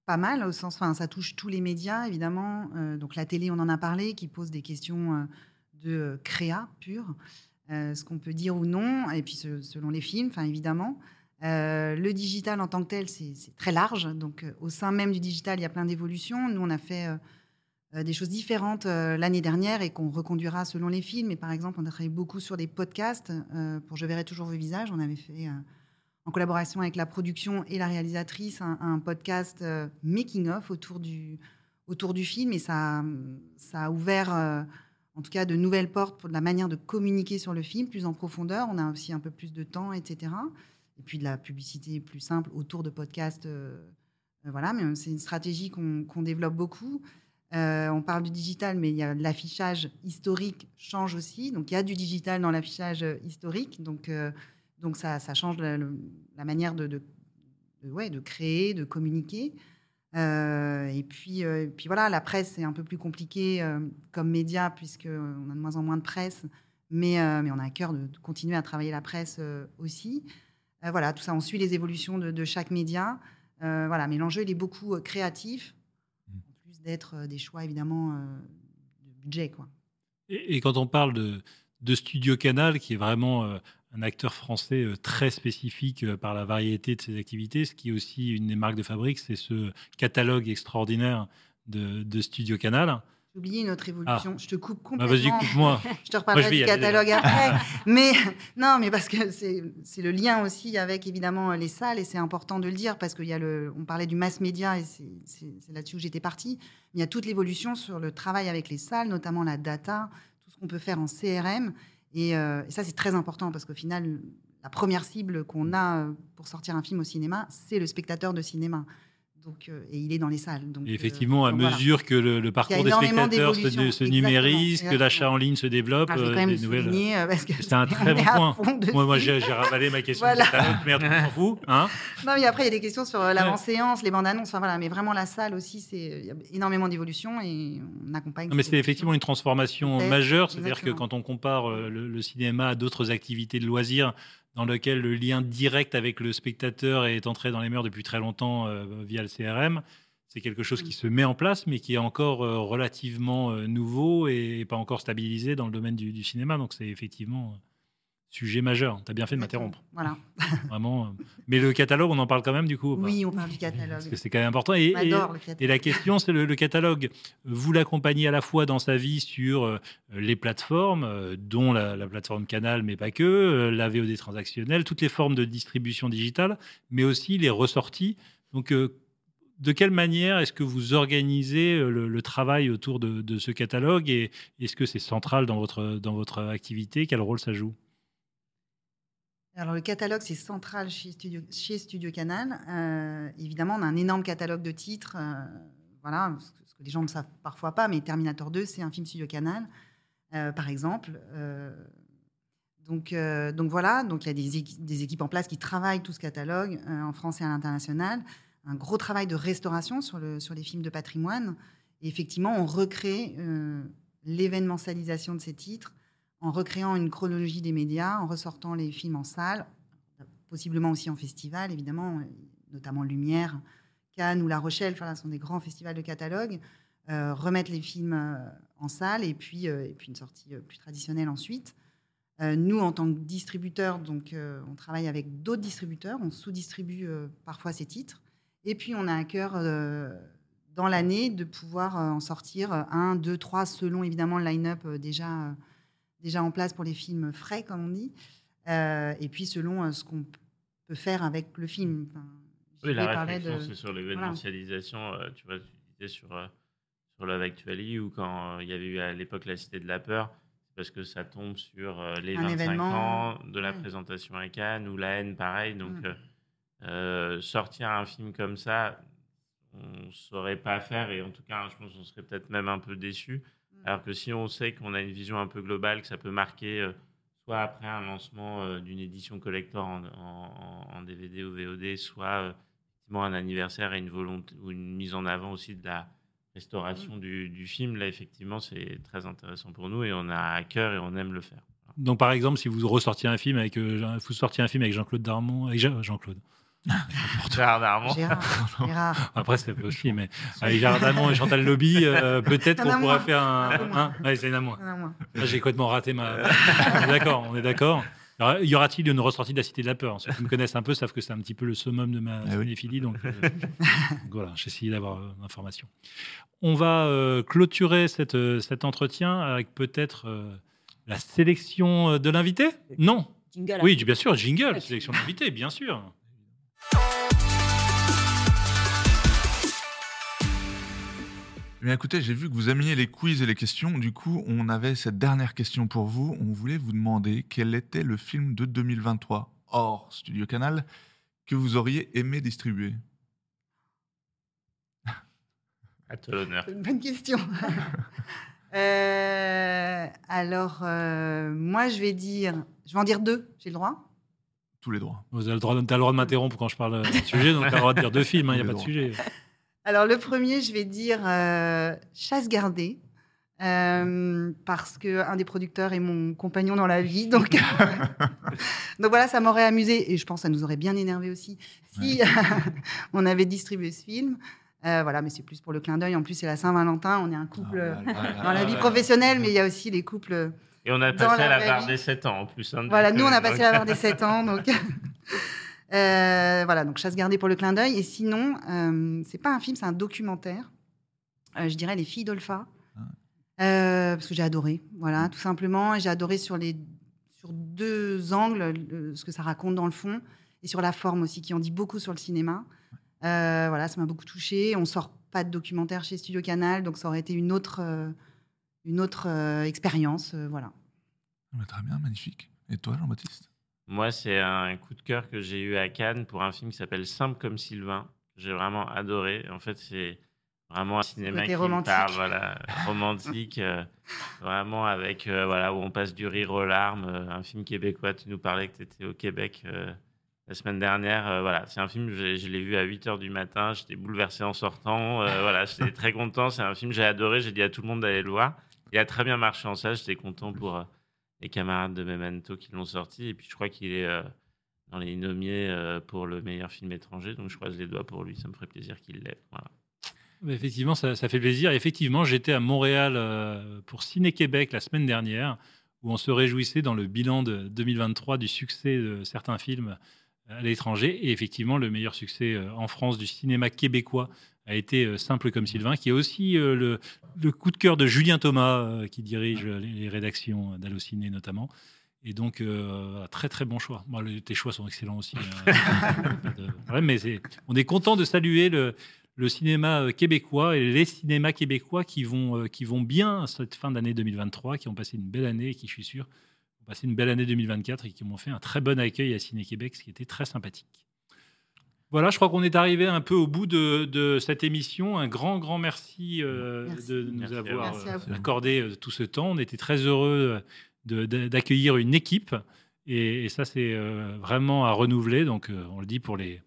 Speaker 3: pas mal, au sens, enfin, ça touche tous les médias, évidemment. Euh, donc la télé, on en a parlé, qui pose des questions euh, de créa pur, euh, ce qu'on peut dire ou non, et puis selon les films, enfin, évidemment. le digital en tant que tel, c'est très large. Donc au sein même du digital, il y a plein d'évolutions. Nous, on a fait des choses différentes l'année dernière et qu'on reconduira selon les films. Et par exemple, on a travaillé beaucoup sur des podcasts. pour Je verrai toujours vos visages, on avait fait en collaboration avec la production et la réalisatrice, un, podcast euh, making-of autour du, autour du film. Et ça, ça a ouvert, euh, en tout cas, de nouvelles portes pour la manière de communiquer sur le film, plus en profondeur. On a aussi un peu plus de temps, etc. Et puis de la publicité plus simple autour de podcasts. Euh, voilà, mais c'est une stratégie qu'on développe beaucoup. on parle du digital, mais l'affichage historique change aussi. Donc il y a du digital dans l'affichage historique. Donc donc ça, change la, manière de créer, de communiquer. Euh, et puis, euh, puis voilà, la presse, c'est un peu plus compliqué euh, comme média, puisqu'on a de moins en moins de presse, mais, mais on a à cœur de, continuer à travailler la presse aussi. voilà, tout ça, on suit les évolutions de, chaque média. voilà, mais l'enjeu, il est beaucoup créatif, mmh. en plus d'être des choix, évidemment, de budget. Quoi.
Speaker 1: Et, et, quand on parle de, de Studio Canal, qui est vraiment un acteur français euh, très spécifique euh, par la variété de ses activités. Ce qui est aussi une des marques de fabrique, c'est ce catalogue extraordinaire de, de Studio Canal.
Speaker 3: J'ai oublié une autre évolution. Je te coupe
Speaker 1: Bah,
Speaker 3: complètement.
Speaker 1: Vas-y, coupe-moi.
Speaker 3: Je te reparlerai du catalogue après. mais non, mais parce que c'est c'est le lien aussi avec évidemment les salles et c'est important de le dire parce qu'il y a le, on parlait du mass média et c'est- c'est c'est là-dessus que j'étais partie. Il y a toute l'évolution sur le travail avec les salles, notamment la data, tout ce qu'on peut faire en CRM et, euh, et ça c'est très important parce qu'au final la première cible qu'on a euh, pour sortir un film au cinéma, c'est le spectateur de cinéma. Donc, euh, et il est dans les salles. Donc,
Speaker 1: Et
Speaker 3: euh,
Speaker 1: effectivement, à
Speaker 3: voilà.
Speaker 1: mesure que le, le parcours des spectateurs se, numérise, que l'achat en ligne se développe,
Speaker 3: Ah,
Speaker 1: euh, des nouvelles. C'est un très bon point. Moi, moi j'ai ravalé ma question
Speaker 3: Voilà.
Speaker 1: merde, on s'en fout. Hein
Speaker 3: Non, mais après, il y a des questions sur l'avant-séance, les bandes-annonces. Enfin, voilà. Mais vraiment, la salle aussi, il y a énormément d'évolution et on accompagne.
Speaker 1: Non, mais c'est effectivement une transformation majeure. C'est-à-dire que quand on compare le, le cinéma à d'autres activités de loisirs, dans lesquelles le lien direct avec le spectateur est entré dans les mœurs depuis très longtemps euh, via le CRM, c'est quelque chose qui
Speaker 3: Mm.
Speaker 1: se met en place, mais qui est encore euh, relativement euh, nouveau et pas encore stabilisé dans le domaine du, du cinéma. Donc c'est effectivement sujet majeur. Tu as bien fait de m'interrompre.
Speaker 3: Voilà.
Speaker 1: Vraiment. euh. Mais le catalogue, on en parle quand même du coup
Speaker 3: Oui, on parle du
Speaker 1: Parce
Speaker 3: catalogue.
Speaker 1: que c'est quand même important. Et, et-
Speaker 3: adore le catalogue.
Speaker 1: et la question, c'est le, le catalogue. Vous l'accompagnez à la fois dans sa vie sur euh, les plateformes, euh, dont la, la plateforme Canal, mais pas que, la VOD transactionnelle, toutes les formes de distribution digitale, mais aussi les ressorties. Donc, de quelle manière est-ce que vous organisez le, le travail autour de, de ce catalogue? Et est-ce que c'est central dans votre, dans votre activité? Quel rôle ça joue?
Speaker 3: Alors, le catalogue, c'est central chez Studio, Canal. Euh, évidemment, on a un énorme catalogue de titres. euh, voilà, ce que, les gens ne savent parfois pas, mais Terminator 2, c'est un film Studio Canal, euh, par exemple. Donc, voilà, donc il y a des, équi- des équipes en place qui travaillent tout ce catalogue en France et à l'international. Un gros travail de restauration sur, sur les films de patrimoine. Et effectivement, on recrée l'événementialisation de ces titres en recréant une chronologie des médias, en ressortant les films en salle, possiblement aussi en festival, évidemment, euh, notamment Lumière, Cannes ou La Rochelle, enfin, sont des grands festivals de catalogue, euh, remettre les films euh, en salle et puis, une sortie plus traditionnelle ensuite. Nous, en tant que distributeurs, donc, on travaille avec d'autres distributeurs, on sous-distribue parfois ces titres. Et puis, on a à cœur, dans l'année, de pouvoir en sortir un, deux, trois, selon évidemment le line-up déjà, déjà en place pour les films frais, comme on dit. Euh, et puis, selon euh, ce qu'on peut faire avec le film. Enfin,
Speaker 2: Oui, la réflexion,
Speaker 3: de-
Speaker 2: c'est sur l'événementialisation. euh, tu vois, tu disais sur, sur Love Actually, ou quand il y avait eu à l'époque La Cité de la Peur, parce que ça tombe sur les
Speaker 3: Un
Speaker 2: 25
Speaker 3: événement,
Speaker 2: ans de la
Speaker 3: ouais.
Speaker 2: présentation à Cannes, ou La haine, pareil. Donc,
Speaker 3: Mm.
Speaker 2: euh, sortir un film comme ça, on ne saurait pas faire, et en tout cas, je pense qu'on serait peut-être même un peu déçu.
Speaker 3: Mm.
Speaker 2: Alors que si on sait qu'on a une vision un peu globale, que ça peut marquer euh, soit après un lancement euh, d'une édition collector en, en- en DVD ou VOD, soit euh, effectivement un anniversaire et une volonté ou une mise en avant aussi de la restauration du, du film, là effectivement c'est très intéressant pour nous et on a à cœur et on aime le faire.
Speaker 1: Donc, par exemple, si vous ressortiez un film avec, euh, Jean- vous sortiez un film avec Jean-Claude Darmon, avec Jean- Jean-Claude.
Speaker 2: Gérard Darmon.
Speaker 3: Gérard, Gérard.
Speaker 1: Après, c'est possible, mais avec Gérard Darmon et Chantal Lobby, euh, peut-être qu'on pourrait faire un.
Speaker 3: Un
Speaker 1: ouais, c'est une à
Speaker 3: moi.
Speaker 1: J'ai complètement raté ma. on est d'accord, on est d'accord. Y aura- Y aura-t-il une ressortie de la Cité de la Peur? Ceux qui me connaissent un peu savent que c'est un petit peu le summum de ma
Speaker 5: Ah
Speaker 1: cinéphilie, donc, euh, donc voilà, j'ai essayé d'avoir euh, l'information. On va euh, clôturer cette, euh, cet entretien avec peut-être euh, la sélection de l'invité? Non?
Speaker 4: Jingle.
Speaker 1: Oui, bien sûr, jingle, sélection de l'invité, bien sûr.
Speaker 5: Eh bien, écoutez, j'ai vu que vous aimiez les quiz et les questions. Du coup, on avait cette dernière question pour vous. On voulait vous demander quel était le film de 2023 hors Studio Canal que vous auriez aimé distribuer.
Speaker 2: À toi l'honneur.
Speaker 3: C'est une bonne question. Euh, alors, euh, moi, je vais dire, je vais en dire deux. J'ai le droit?
Speaker 5: Tous les droits.
Speaker 1: Vous avez le droit, t'as le droit de m'interrompre quand je parle euh, de sujet, donc tu as le droit de dire deux films, il n'y a pas de sujet.
Speaker 3: Alors, le premier, je vais dire euh, Chasse gardée. euh, parce que un des producteurs est mon compagnon dans la vie, donc donc voilà, ça m'aurait amusé et je pense que ça nous aurait bien énervé aussi si on avait distribué ce film. Euh, voilà, mais c'est plus pour le clin d'œil. En plus, c'est la Saint-Valentin, on est un couple
Speaker 5: Ah là là là
Speaker 3: dans la
Speaker 5: là
Speaker 3: vie
Speaker 5: là.
Speaker 3: professionnelle, mais il y a aussi les couples
Speaker 2: Et on a passé
Speaker 3: la
Speaker 2: à la barre des 7 ans en plus. hein,
Speaker 3: Voilà, nous, on a
Speaker 2: euh,
Speaker 3: passé
Speaker 2: donc-
Speaker 3: la barre des 7 ans. Donc, Euh, voilà, donc chasse gardée pour le clin d'œil. Et sinon, euh, c'est pas un film, c'est un documentaire. Euh, je dirais Les filles d'Olpha. Euh, parce que j'ai adoré, voilà, tout simplement. Et j'ai adoré sur, les, sur deux angles, le- ce que ça raconte dans le fond, et sur la forme aussi, qui en dit beaucoup sur le cinéma. Voilà, ça m'a beaucoup touchée. On sort pas de documentaire chez Studio Canal, donc ça aurait été une autre, une autre expérience. voilà.
Speaker 5: Bah, Très bien, magnifique. Et toi, Jean-Baptiste?
Speaker 2: Moi, c'est un coup de cœur que j'ai eu à Cannes pour un film qui s'appelle Simple comme Sylvain. J'ai vraiment adoré. En fait, c'est vraiment un cinéma qui me
Speaker 3: romantique.
Speaker 2: parle, voilà, romantique, euh, vraiment avec, euh, voilà, où on passe du rire aux larmes. euh, un film québécois. Tu nous parlais que tu étais au Québec euh, la semaine dernière. euh, voilà, c'est un film, je, je l'ai vu à 8 h du matin. J'étais bouleversé en sortant. euh, voilà, j'étais très content. C'est un film que j'ai adoré. J'ai dit à tout le monde d'aller le voir. Il a très bien marché en salle. J'étais content pour euh, les camarades de Memento qui l'ont sorti. Et puis, je crois qu'il est euh, dans les nommés euh, pour le meilleur film étranger. Donc, je croise les doigts pour lui. Ça me ferait plaisir qu'il l'ait. Voilà.
Speaker 1: Effectivement, ça, fait plaisir. Effectivement, j'étais à Montréal euh, pour Ciné Québec la semaine dernière, où on se réjouissait dans le bilan de 2023 du succès de certains films à l'étranger. Et effectivement, le meilleur succès euh, en France du cinéma québécois a été euh, Simple comme Sylvain, qui est aussi euh, le, le coup de cœur de Julien Thomas, qui dirige les, les rédactions d'Allociné notamment. Et donc, euh, très très bon choix. Bon, tes choix sont excellents aussi. hein. Mais on est content de saluer le, le cinéma québécois et les cinémas québécois qui vont, qui vont bien cette fin d'année 2023, qui ont passé une belle année et qui, je suis sûr, passé une belle année 2024 et qui m'ont fait un très bon accueil à Ciné Québec, ce qui était très sympathique. Voilà, je crois qu'on est arrivé un peu au bout de, de cette émission. Un grand, grand merci, euh,
Speaker 3: Merci.
Speaker 1: de nous
Speaker 2: Merci
Speaker 1: avoir
Speaker 3: Merci
Speaker 1: euh, accordé euh, tout ce temps. On était très heureux d'accueillir une équipe et, et ça, c'est euh, vraiment à renouveler. Donc, euh, on le dit pour les,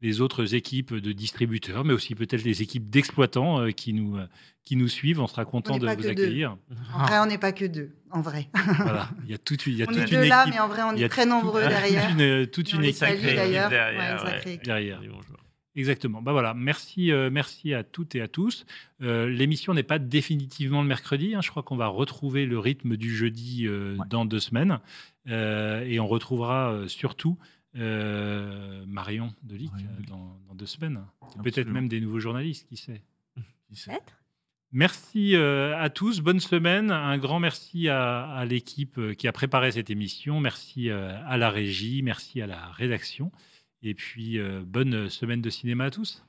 Speaker 1: les autres équipes de distributeurs, mais aussi peut-être les équipes d'exploitants euh, qui, nous, euh, qui nous suivent. On sera content de vous
Speaker 3: deux.
Speaker 1: accueillir.
Speaker 3: En vrai, on n'est pas que deux, en vrai.
Speaker 1: voilà, il y a toute, il y a
Speaker 3: on
Speaker 1: toute
Speaker 3: est
Speaker 1: une
Speaker 3: deux là,
Speaker 1: équipe.
Speaker 3: mais en vrai, on
Speaker 1: il y a
Speaker 3: est très
Speaker 1: tout-
Speaker 3: nombreux derrière.
Speaker 1: Toute une, toute
Speaker 3: Et on
Speaker 1: une équipe
Speaker 2: derrière,
Speaker 3: Ouais,
Speaker 2: ouais.
Speaker 1: derrière.
Speaker 2: Bonjour.
Speaker 1: Exactement. Bah voilà, merci, euh, merci à toutes et à tous. Euh, L'émission n'est pas définitivement le mercredi. hein. Je crois qu'on va retrouver le rythme du jeudi euh,
Speaker 5: Ouais.
Speaker 1: dans deux semaines. Euh, et on retrouvera euh, surtout euh, Marion Delic
Speaker 5: Marion
Speaker 1: euh, dans, dans deux semaines. Peut-être même des nouveaux journalistes, qui sait.
Speaker 5: Qui sait
Speaker 4: Peut-être.
Speaker 1: Merci euh, à tous, bonne semaine. Un grand merci à, à l'équipe qui a préparé cette émission. Merci à la régie, merci à la rédaction. Et puis, bonne semaine de cinéma à tous.